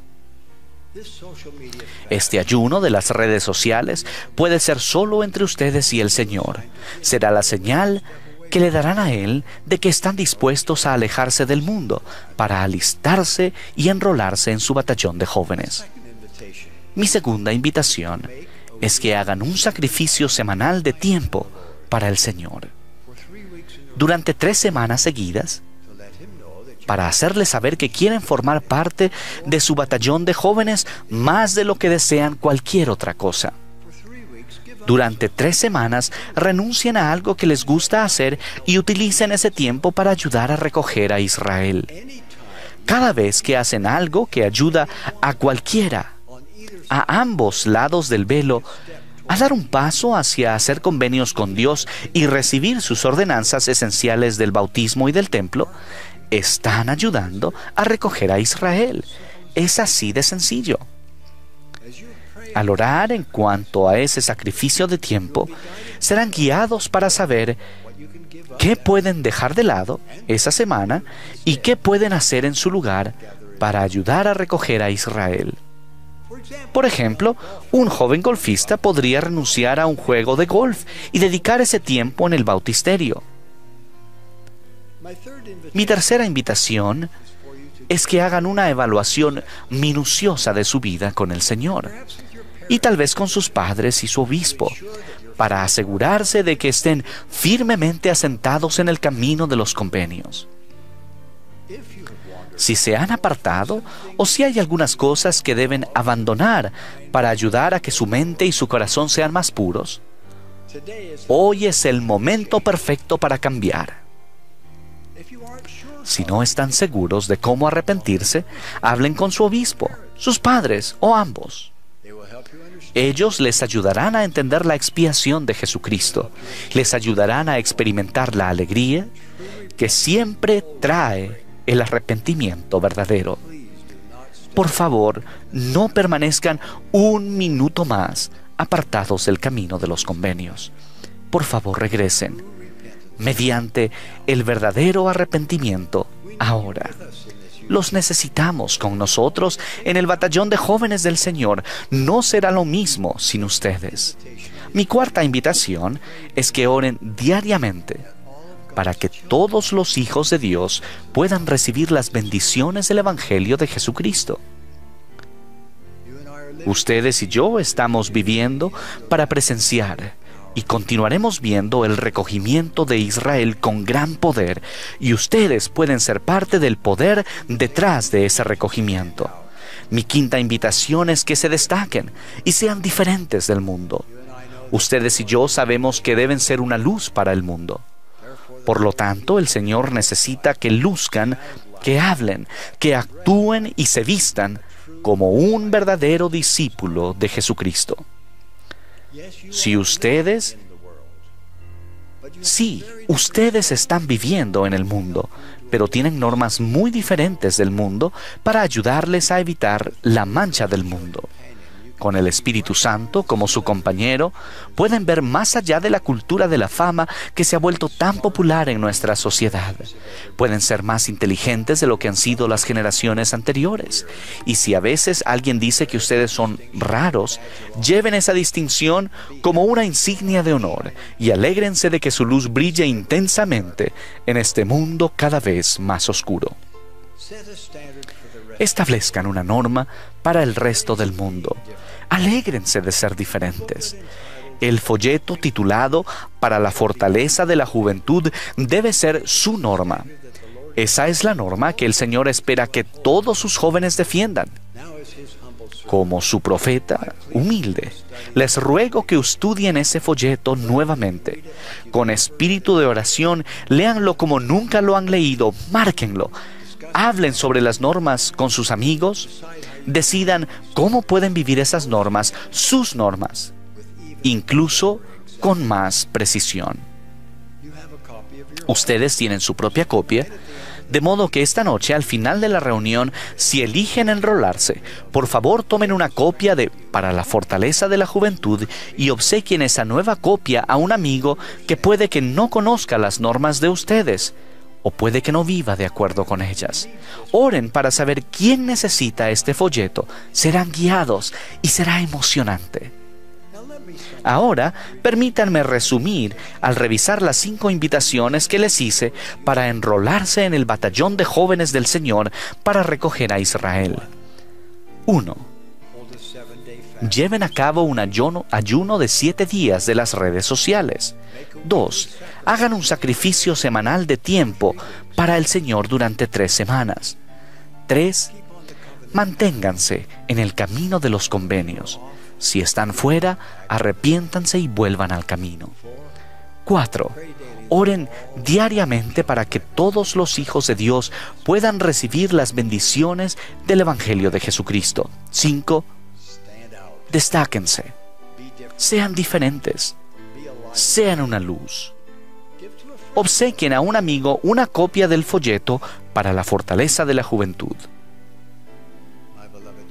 Este ayuno de las redes sociales puede ser solo entre ustedes y el Señor. Será la señal que le darán a Él de que están dispuestos a alejarse del mundo para alistarse y enrolarse en su batallón de jóvenes. Mi segunda invitación es que hagan un sacrificio semanal de tiempo para el Señor. Durante tres semanas seguidas, para hacerle saber que quieren formar parte de su batallón de jóvenes más de lo que desean cualquier otra cosa. Durante tres semanas renuncien a algo que les gusta hacer y utilicen ese tiempo para ayudar a recoger a Israel. Cada vez que hacen algo que ayuda a cualquiera, a ambos lados del velo, a dar un paso hacia hacer convenios con Dios y recibir sus ordenanzas esenciales del bautismo y del templo, están ayudando a recoger a Israel. Es así de sencillo. Al orar en cuanto a ese sacrificio de tiempo, serán guiados para saber qué pueden dejar de lado esa semana y qué pueden hacer en su lugar para ayudar a recoger a Israel. Por ejemplo, un joven golfista podría renunciar a un juego de golf y dedicar ese tiempo en el bautisterio. Mi tercera invitación es que hagan una evaluación minuciosa de su vida con el Señor y tal vez con sus padres y su obispo, para asegurarse de que estén firmemente asentados en el camino de los convenios. Si se han apartado o si hay algunas cosas que deben abandonar para ayudar a que su mente y su corazón sean más puros, hoy es el momento perfecto para cambiar. Si no están seguros de cómo arrepentirse, hablen con su obispo, sus padres o ambos. Ellos les ayudarán a entender la expiación de Jesucristo, les ayudarán a experimentar la alegría que siempre trae el arrepentimiento verdadero. Por favor, no permanezcan un minuto más apartados del camino de los convenios. Por favor, regresen mediante el verdadero arrepentimiento ahora. Los necesitamos con nosotros en el batallón de jóvenes del Señor. No será lo mismo sin ustedes. Mi cuarta invitación es que oren diariamente para que todos los hijos de Dios puedan recibir las bendiciones del Evangelio de Jesucristo. Ustedes y yo estamos viviendo para presenciar y continuaremos viendo el recogimiento de Israel con gran poder y ustedes pueden ser parte del poder detrás de ese recogimiento. Mi quinta invitación es que se destaquen y sean diferentes del mundo. Ustedes y yo sabemos que deben ser una luz para el mundo. Por lo tanto, el Señor necesita que luzcan, que hablen, que actúen y se vistan como un verdadero discípulo de Jesucristo. Si ustedes, sí, ustedes están viviendo en el mundo, pero tienen normas muy diferentes del mundo para ayudarles a evitar la mancha del mundo con el Espíritu Santo como su compañero, pueden ver más allá de la cultura de la fama que se ha vuelto tan popular en nuestra sociedad. Pueden ser más inteligentes de lo que han sido las generaciones anteriores. Y si a veces alguien dice que ustedes son raros, lleven esa distinción como una insignia de honor y alégrense de que su luz brille intensamente en este mundo cada vez más oscuro establezcan una norma para el resto del mundo. Alégrense de ser diferentes. El folleto titulado Para la fortaleza de la juventud debe ser su norma. Esa es la norma que el Señor espera que todos sus jóvenes defiendan. Como su profeta humilde, les ruego que estudien ese folleto nuevamente. Con espíritu de oración, léanlo como nunca lo han leído, márquenlo, hablen sobre las normas con sus amigos, decidan cómo pueden vivir esas normas, sus normas, incluso con más precisión. Ustedes tienen su propia copia De modo que esta noche, al final de la reunión, si eligen enrolarse, por favor tomen una copia de Para la fortaleza de la juventud y obsequien esa nueva copia a un amigo que puede que no conozca las normas de ustedes o puede que no viva de acuerdo con ellas. Oren para saber quién necesita este folleto. Serán guiados y será emocionante. Ahora, permítanme resumir al revisar las cinco invitaciones que les hice para enrolarse en el batallón de jóvenes del Señor para recoger a Israel. 1. Lleven a cabo un ayuno, de siete días de las redes sociales. 2. Hagan un sacrificio semanal de tiempo para el Señor durante tres semanas. 3. Manténganse en el camino de los convenios. Si están fuera, arrepiéntanse y vuelvan al camino. 4. Oren diariamente para que todos los hijos de Dios puedan recibir las bendiciones del Evangelio de Jesucristo. 5. Destáquense. Sean diferentes. Sean una luz. Obsequien a un amigo una copia del folleto para la fortaleza de la juventud.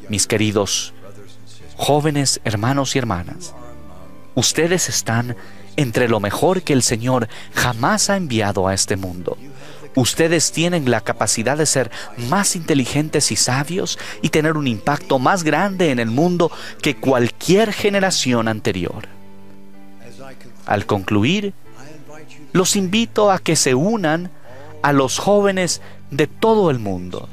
Mis queridos jóvenes hermanos y hermanas, ustedes están entre lo mejor que el Señor jamás ha enviado a este mundo. Ustedes tienen la capacidad de ser más inteligentes y sabios y tener un impacto más grande en el mundo que cualquier generación anterior. Al concluir, los invito a que se unan a los jóvenes de todo el mundo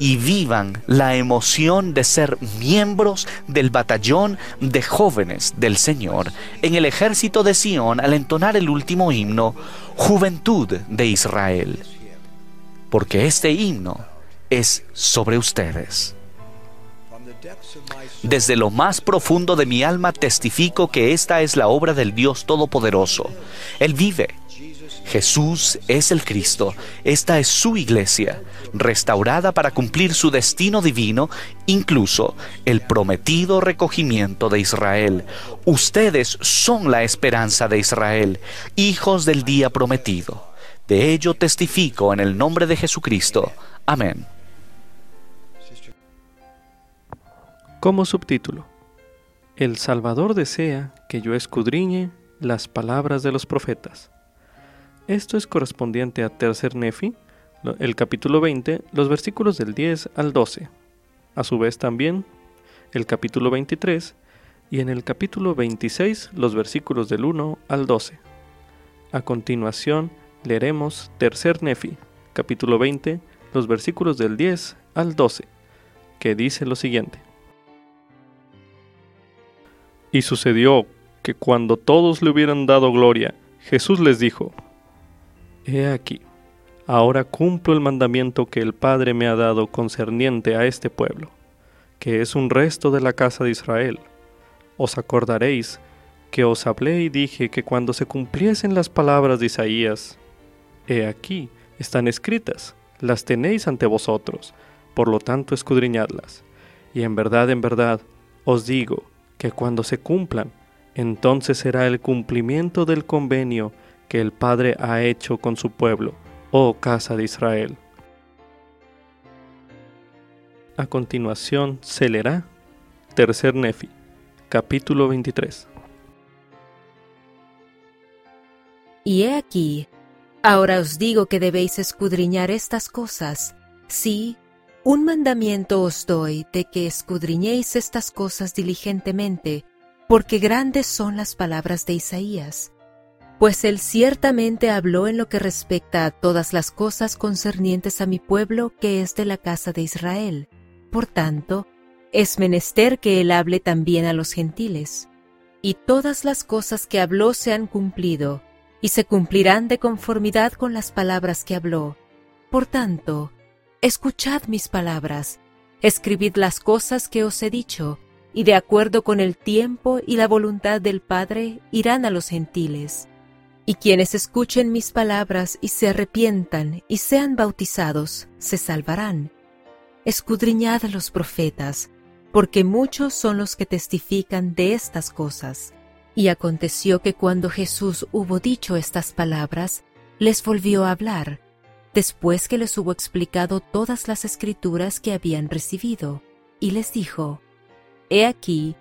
y vivan la emoción de ser miembros del batallón de jóvenes del Señor en el ejército de Sión al entonar el último himno, Juventud de Israel. Porque este himno es sobre ustedes. Desde lo más profundo de mi alma testifico que esta es la obra del Dios Todopoderoso. Él vive Jesús es el Cristo, esta es su iglesia, restaurada para cumplir su destino divino, incluso el prometido recogimiento de Israel. Ustedes son la esperanza de Israel, hijos del día prometido. De ello testifico en el nombre de Jesucristo. Amén. Como subtítulo, El Salvador desea que yo escudriñe las palabras de los profetas. Esto es correspondiente a Tercer Nefi, el capítulo 20, los versículos del 10 al 12. A su vez también el capítulo 23 y en el capítulo 26 los versículos del 1 al 12. A continuación leeremos Tercer Nefi, capítulo 20, los versículos del 10 al 12, que dice lo siguiente. Y sucedió que cuando todos le hubieran dado gloria, Jesús les dijo, He aquí, ahora cumplo el mandamiento que el Padre me ha dado concerniente a este pueblo, que es un resto de la casa de Israel. Os acordaréis que os hablé y dije que cuando se cumpliesen las palabras de Isaías, he aquí, están escritas, las tenéis ante vosotros, por lo tanto escudriñadlas. Y en verdad, en verdad, os digo que cuando se cumplan, entonces será el cumplimiento del convenio que el Padre ha hecho con su pueblo, oh casa de Israel. A continuación se leerá Tercer Nefi, capítulo 23. Y he aquí, ahora os digo que debéis escudriñar estas cosas. Sí, un mandamiento os doy de que escudriñéis estas cosas diligentemente, porque grandes son las palabras de Isaías pues él ciertamente habló en lo que respecta a todas las cosas concernientes a mi pueblo que es de la casa de Israel. Por tanto, es menester que él hable también a los gentiles. Y todas las cosas que habló se han cumplido, y se cumplirán de conformidad con las palabras que habló. Por tanto, escuchad mis palabras, escribid las cosas que os he dicho, y de acuerdo con el tiempo y la voluntad del Padre irán a los gentiles y quienes escuchen mis palabras y se arrepientan y sean bautizados, se salvarán. Escudriñad los profetas, porque muchos son los que testifican de estas cosas. Y aconteció que cuando Jesús hubo dicho estas palabras, les volvió a hablar, después que les hubo explicado todas las escrituras que habían recibido, y les dijo, He aquí,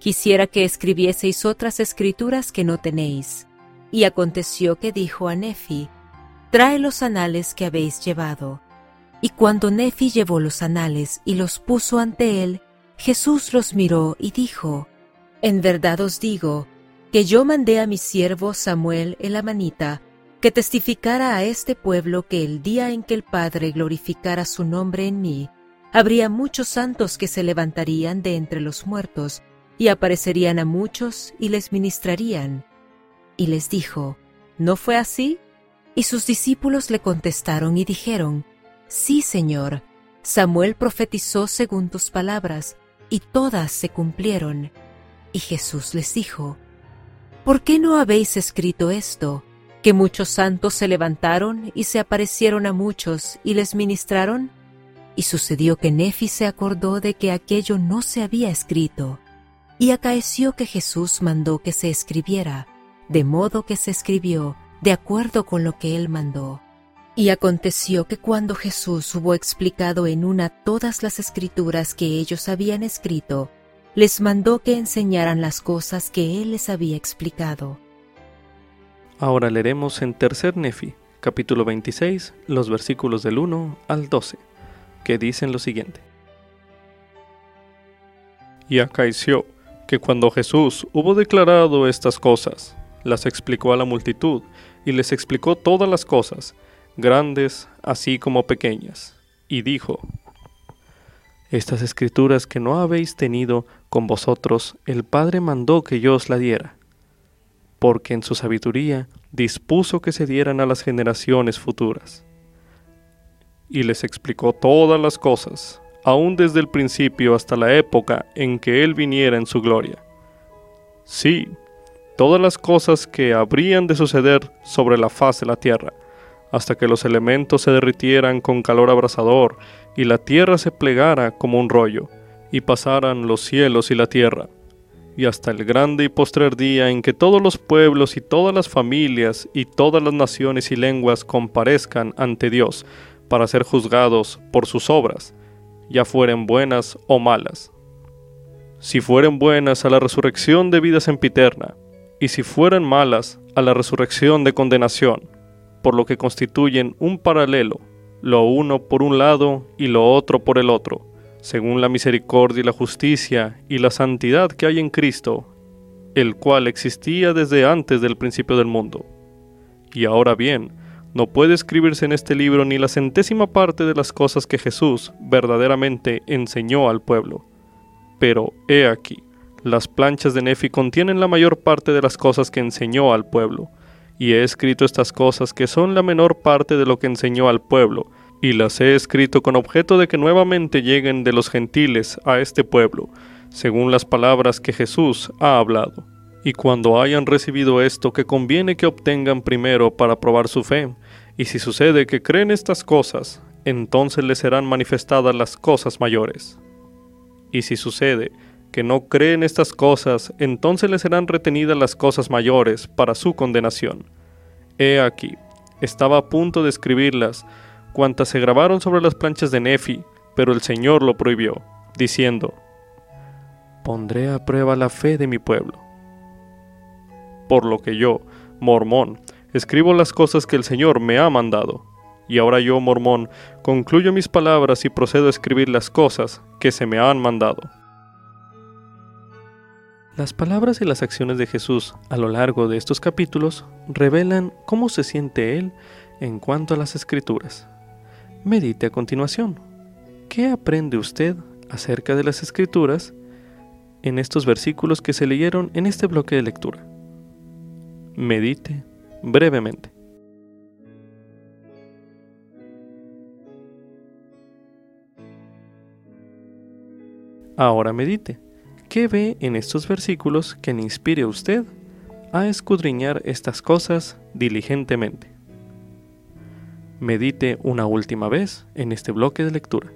quisiera que escribieseis otras escrituras que no tenéis. Y aconteció que dijo a Nefi, Trae los anales que habéis llevado. Y cuando Nefi llevó los anales y los puso ante él, Jesús los miró y dijo, En verdad os digo, que yo mandé a mi siervo Samuel el amanita, que testificara a este pueblo que el día en que el Padre glorificara su nombre en mí, habría muchos santos que se levantarían de entre los muertos, y aparecerían a muchos y les ministrarían. Y les dijo, ¿no fue así? Y sus discípulos le contestaron y dijeron, Sí, Señor, Samuel profetizó según tus palabras, y todas se cumplieron. Y Jesús les dijo, ¿Por qué no habéis escrito esto? que muchos santos se levantaron y se aparecieron a muchos y les ministraron? Y sucedió que Nefi se acordó de que aquello no se había escrito. Y acaeció que Jesús mandó que se escribiera, de modo que se escribió, de acuerdo con lo que él mandó. Y aconteció que cuando Jesús hubo explicado en una todas las escrituras que ellos habían escrito, les mandó que enseñaran las cosas que él les había explicado. Ahora leeremos en Tercer Nefi, capítulo 26, los versículos del 1 al 12, que dicen lo siguiente. Y acaeció que cuando Jesús hubo declarado estas cosas, las explicó a la multitud, y les explicó todas las cosas, grandes así como pequeñas, y dijo, Estas escrituras que no habéis tenido con vosotros, el Padre mandó que yo os la diera porque en su sabiduría dispuso que se dieran a las generaciones futuras. Y les explicó todas las cosas, aún desde el principio hasta la época en que Él viniera en su gloria. Sí, todas las cosas que habrían de suceder sobre la faz de la tierra, hasta que los elementos se derritieran con calor abrasador, y la tierra se plegara como un rollo, y pasaran los cielos y la tierra, y hasta el grande y postrer día en que todos los pueblos y todas las familias y todas las naciones y lenguas comparezcan ante Dios para ser juzgados por sus obras, ya fueren buenas o malas. Si fueren buenas a la resurrección de vida sempiterna, y si fueren malas a la resurrección de condenación, por lo que constituyen un paralelo, lo uno por un lado y lo otro por el otro, según la misericordia y la justicia y la santidad que hay en Cristo, el cual existía desde antes del principio del mundo. Y ahora bien, no puede escribirse en este libro ni la centésima parte de las cosas que Jesús verdaderamente enseñó al pueblo. Pero he aquí, las planchas de Nefi contienen la mayor parte de las cosas que enseñó al pueblo, y he escrito estas cosas que son la menor parte de lo que enseñó al pueblo, y las he escrito con objeto de que nuevamente lleguen de los gentiles a este pueblo, según las palabras que Jesús ha hablado. Y cuando hayan recibido esto, que conviene que obtengan primero para probar su fe, y si sucede que creen estas cosas, entonces les serán manifestadas las cosas mayores. Y si sucede que no creen estas cosas, entonces les serán retenidas las cosas mayores para su condenación. He aquí, estaba a punto de escribirlas, cuantas se grabaron sobre las planchas de Nefi, pero el Señor lo prohibió, diciendo, Pondré a prueba la fe de mi pueblo. Por lo que yo, mormón, escribo las cosas que el Señor me ha mandado. Y ahora yo, mormón, concluyo mis palabras y procedo a escribir las cosas que se me han mandado. Las palabras y las acciones de Jesús a lo largo de estos capítulos revelan cómo se siente Él en cuanto a las escrituras. Medite a continuación. ¿Qué aprende usted acerca de las escrituras en estos versículos que se leyeron en este bloque de lectura? Medite brevemente. Ahora medite. ¿Qué ve en estos versículos que le inspire a usted a escudriñar estas cosas diligentemente? medite una última vez en este bloque de lectura.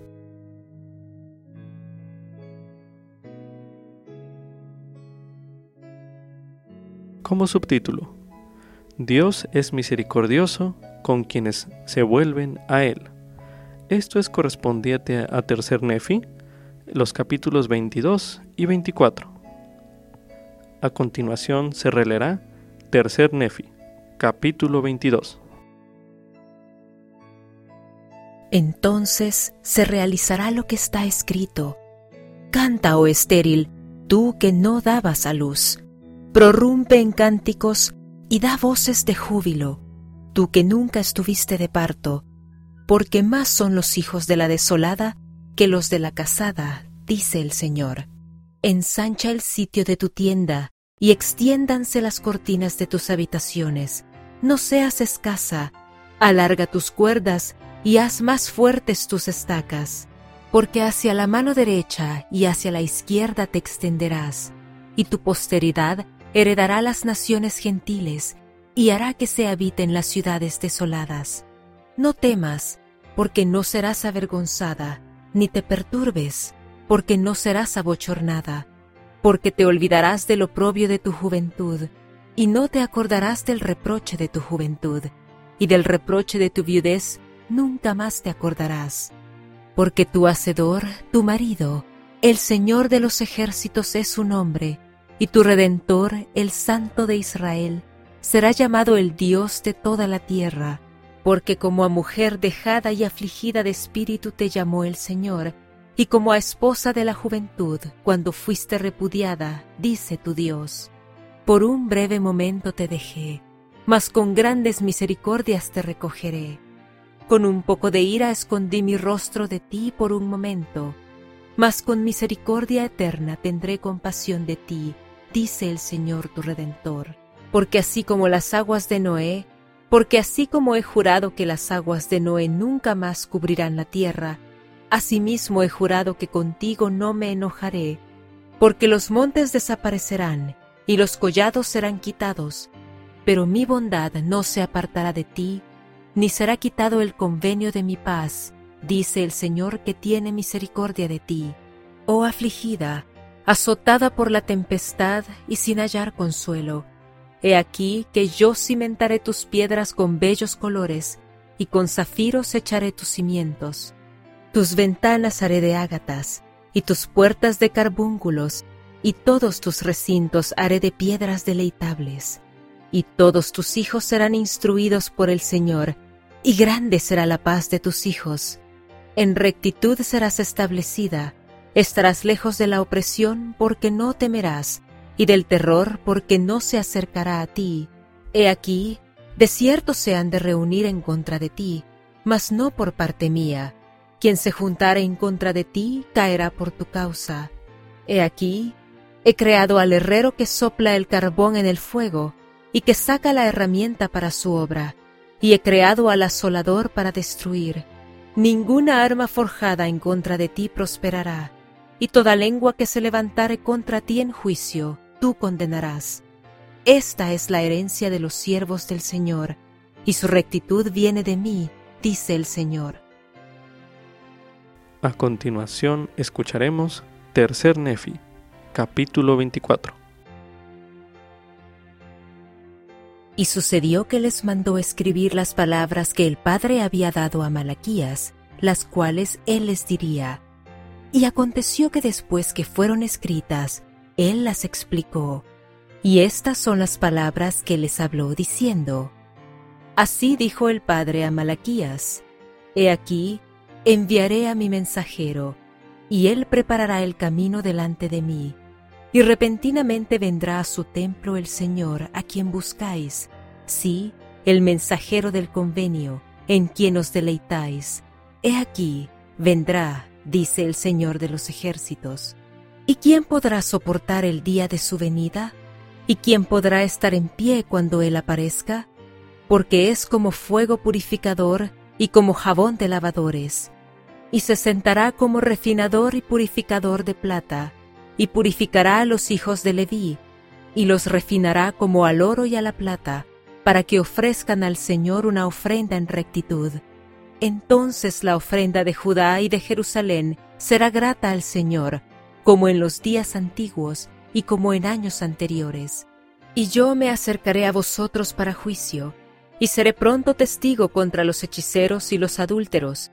Como subtítulo, Dios es misericordioso con quienes se vuelven a Él. Esto es correspondiente a Tercer Nefi, los capítulos 22 y 24. A continuación se releerá Tercer Nefi, capítulo 22. Entonces se realizará lo que está escrito. Canta, oh estéril, tú que no dabas a luz. Prorrumpe en cánticos y da voces de júbilo, tú que nunca estuviste de parto, porque más son los hijos de la desolada que los de la casada, dice el Señor. Ensancha el sitio de tu tienda y extiéndanse las cortinas de tus habitaciones. No seas escasa, alarga tus cuerdas y haz más fuertes tus estacas, porque hacia la mano derecha y hacia la izquierda te extenderás, y tu posteridad heredará las naciones gentiles y hará que se habiten las ciudades desoladas. No temas, porque no serás avergonzada, ni te perturbes, porque no serás abochornada, porque te olvidarás del oprobio de tu juventud, y no te acordarás del reproche de tu juventud, y del reproche de tu viudez nunca más te acordarás. Porque tu Hacedor, tu marido, el Señor de los ejércitos es su nombre, y tu Redentor, el Santo de Israel, será llamado el Dios de toda la tierra, porque como a mujer dejada y afligida de espíritu te llamó el Señor, y como a esposa de la juventud, cuando fuiste repudiada, dice tu Dios. Por un breve momento te dejé, mas con grandes misericordias te recogeré. Con un poco de ira escondí mi rostro de ti por un momento, mas con misericordia eterna tendré compasión de ti, dice el Señor tu Redentor. Porque así como las aguas de Noé, porque así como he jurado que las aguas de Noé nunca más cubrirán la tierra, asimismo he jurado que contigo no me enojaré, porque los montes desaparecerán y los collados serán quitados, pero mi bondad no se apartará de ti, ni será quitado el convenio de mi paz, dice el Señor que tiene misericordia de ti. Oh afligida, azotada por la tempestad y sin hallar consuelo, he aquí que yo cimentaré tus piedras con bellos colores, y con zafiros echaré tus cimientos. Tus ventanas haré de ágatas, y tus puertas de carbúnculos, y todos tus recintos haré de piedras deleitables. Y todos tus hijos serán instruidos por el Señor, y grande será la paz de tus hijos. En rectitud serás establecida, estarás lejos de la opresión porque no temerás, y del terror porque no se acercará a ti. He aquí, de cierto se han de reunir en contra de ti, mas no por parte mía. Quien se juntare en contra de ti caerá por tu causa. He aquí, he creado al herrero que sopla el carbón en el fuego, y que saca la herramienta para su obra y he creado al asolador para destruir. Ninguna arma forjada en contra de ti prosperará, y toda lengua que se levantare contra ti en juicio, tú condenarás. Esta es la herencia de los siervos del Señor, y su rectitud viene de mí, dice el Señor. A continuación escucharemos Tercer Nefi, capítulo 24. Y sucedió que les mandó escribir las palabras que el Padre había dado a Malaquías, las cuales él les diría. Y aconteció que después que fueron escritas, él las explicó. Y estas son las palabras que les habló diciendo. Así dijo el Padre a Malaquías, He aquí, enviaré a mi mensajero, y él preparará el camino delante de mí y repentinamente vendrá a su templo el Señor a quien buscáis, sí, el mensajero del convenio, en quien os deleitáis. He aquí, vendrá, dice el Señor de los ejércitos. ¿Y quién podrá soportar el día de su venida? ¿Y quién podrá estar en pie cuando Él aparezca? Porque es como fuego purificador y como jabón de lavadores, y se sentará como refinador y purificador de plata, y purificará a los hijos de Leví, y los refinará como al oro y a la plata, para que ofrezcan al Señor una ofrenda en rectitud. Entonces la ofrenda de Judá y de Jerusalén será grata al Señor, como en los días antiguos y como en años anteriores. Y yo me acercaré a vosotros para juicio, y seré pronto testigo contra los hechiceros y los adúlteros,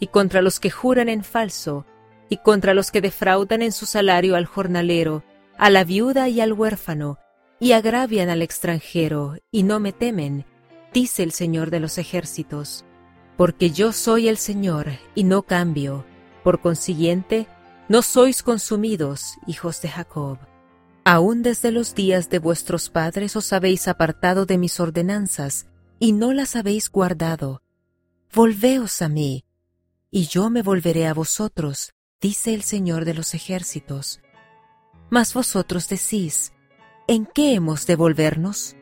y contra los que juran en falso, y contra los que defraudan en su salario al jornalero, a la viuda y al huérfano, y agravian al extranjero, y no me temen, dice el Señor de los ejércitos. Porque yo soy el Señor, y no cambio. Por consiguiente, no sois consumidos, hijos de Jacob. Aún desde los días de vuestros padres os habéis apartado de mis ordenanzas, y no las habéis guardado. Volveos a mí, y yo me volveré a vosotros, dice el Señor de los ejércitos. Mas vosotros decís, ¿en qué hemos de volvernos?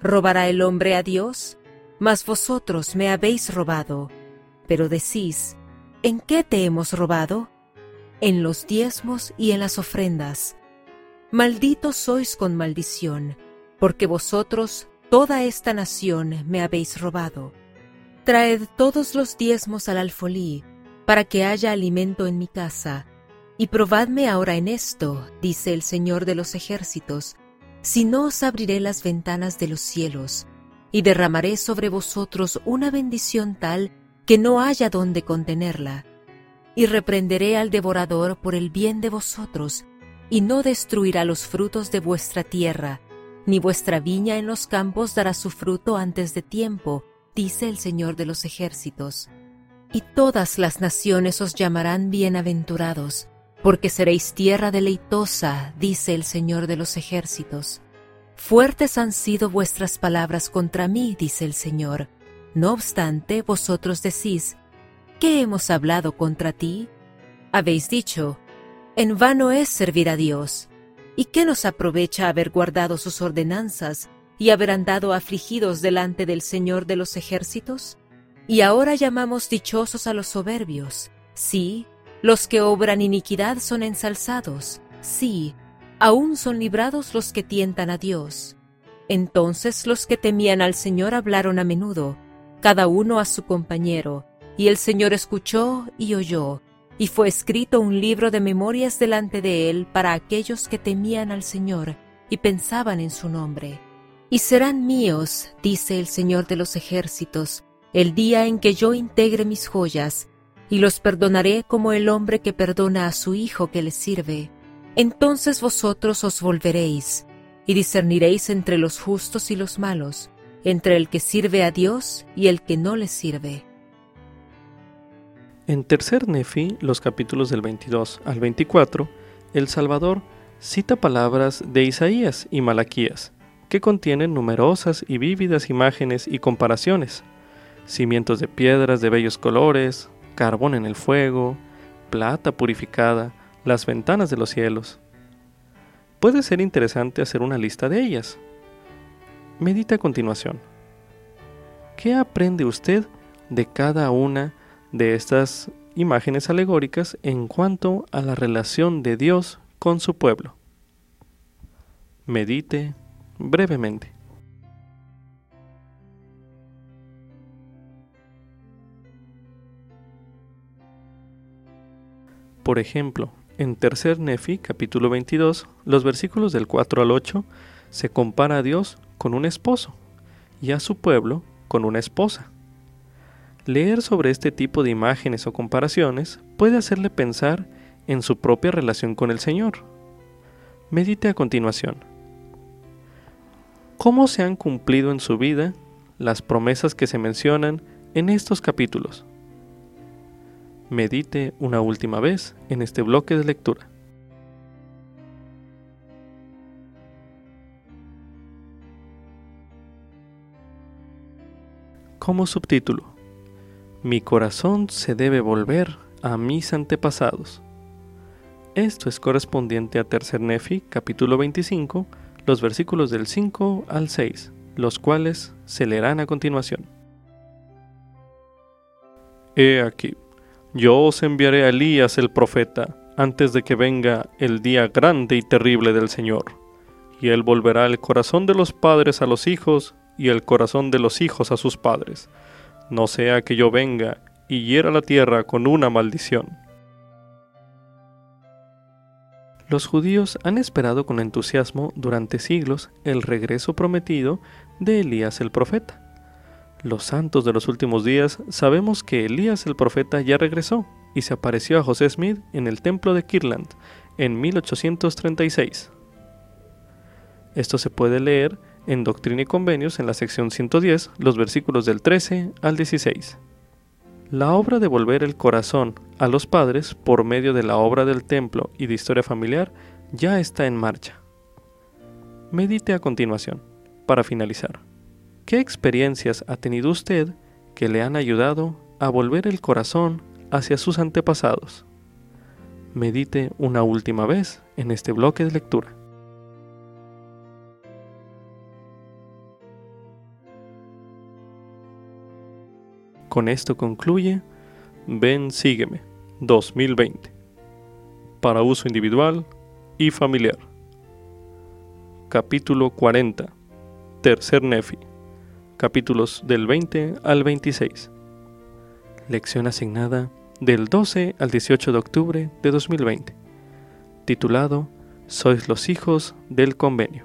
¿Robará el hombre a Dios? Mas vosotros me habéis robado. Pero decís, ¿en qué te hemos robado? En los diezmos y en las ofrendas. Malditos sois con maldición, porque vosotros, toda esta nación, me habéis robado. Traed todos los diezmos al alfolí, para que haya alimento en mi casa. Y probadme ahora en esto, dice el Señor de los ejércitos, si no os abriré las ventanas de los cielos, y derramaré sobre vosotros una bendición tal que no haya donde contenerla. Y reprenderé al devorador por el bien de vosotros, y no destruirá los frutos de vuestra tierra, ni vuestra viña en los campos dará su fruto antes de tiempo, dice el Señor de los ejércitos. Y todas las naciones os llamarán bienaventurados, porque seréis tierra deleitosa, dice el Señor de los ejércitos. Fuertes han sido vuestras palabras contra mí, dice el Señor. No obstante, vosotros decís, ¿qué hemos hablado contra ti? Habéis dicho, en vano es servir a Dios. ¿Y qué nos aprovecha haber guardado sus ordenanzas y haber andado afligidos delante del Señor de los ejércitos? Y ahora llamamos dichosos a los soberbios. Sí, los que obran iniquidad son ensalzados. Sí, aún son librados los que tientan a Dios. Entonces los que temían al Señor hablaron a menudo, cada uno a su compañero, y el Señor escuchó y oyó, y fue escrito un libro de memorias delante de él para aquellos que temían al Señor y pensaban en su nombre. Y serán míos, dice el Señor de los ejércitos, el día en que yo integre mis joyas, y los perdonaré como el hombre que perdona a su hijo que le sirve. Entonces vosotros os volveréis, y discerniréis entre los justos y los malos, entre el que sirve a Dios y el que no le sirve. En tercer Nefi, los capítulos del 22 al 24, el Salvador cita palabras de Isaías y Malaquías, que contienen numerosas y vívidas imágenes y comparaciones, cimientos de piedras de bellos colores, carbón en el fuego, plata purificada, las ventanas de los cielos. Puede ser interesante hacer una lista de ellas. Medita a continuación. ¿Qué aprende usted de cada una de estas imágenes alegóricas en cuanto a la relación de Dios con su pueblo? Medite brevemente. Por ejemplo, en Tercer Nefi, capítulo 22, los versículos del 4 al 8, se compara a Dios con un esposo y a su pueblo con una esposa. Leer sobre este tipo de imágenes o comparaciones puede hacerle pensar en su propia relación con el Señor. Medite a continuación. ¿Cómo se han cumplido en su vida las promesas que se mencionan en estos capítulos? Medite una última vez en este bloque de lectura. Como subtítulo, Mi corazón se debe volver a mis antepasados. Esto es correspondiente a Tercer Nefi, capítulo 25, los versículos del 5 al 6, los cuales se leerán a continuación. He aquí, yo os enviaré a Elías el profeta, antes de que venga el día grande y terrible del Señor. Y él volverá el corazón de los padres a los hijos, y el corazón de los hijos a sus padres, no sea que yo venga y hiera la tierra con una maldición. Los judíos han esperado con entusiasmo durante siglos el regreso prometido de Elías el profeta. Los santos de los últimos días sabemos que Elías el profeta ya regresó y se apareció a José Smith en el templo de Kirland en 1836. Esto se puede leer en Doctrina y Convenios en la sección 110, los versículos del 13 al 16. La obra de volver el corazón a los padres por medio de la obra del templo y de historia familiar ya está en marcha. Medite a continuación, para finalizar. ¿Qué experiencias ha tenido usted que le han ayudado a volver el corazón hacia sus antepasados? Medite una última vez en este bloque de lectura. Con esto concluye Ven Sígueme 2020 para uso individual y familiar. Capítulo 40 Tercer Nefi capítulos del 20 al 26. Lección asignada del 12 al 18 de octubre de 2020, titulado Sois los hijos del convenio.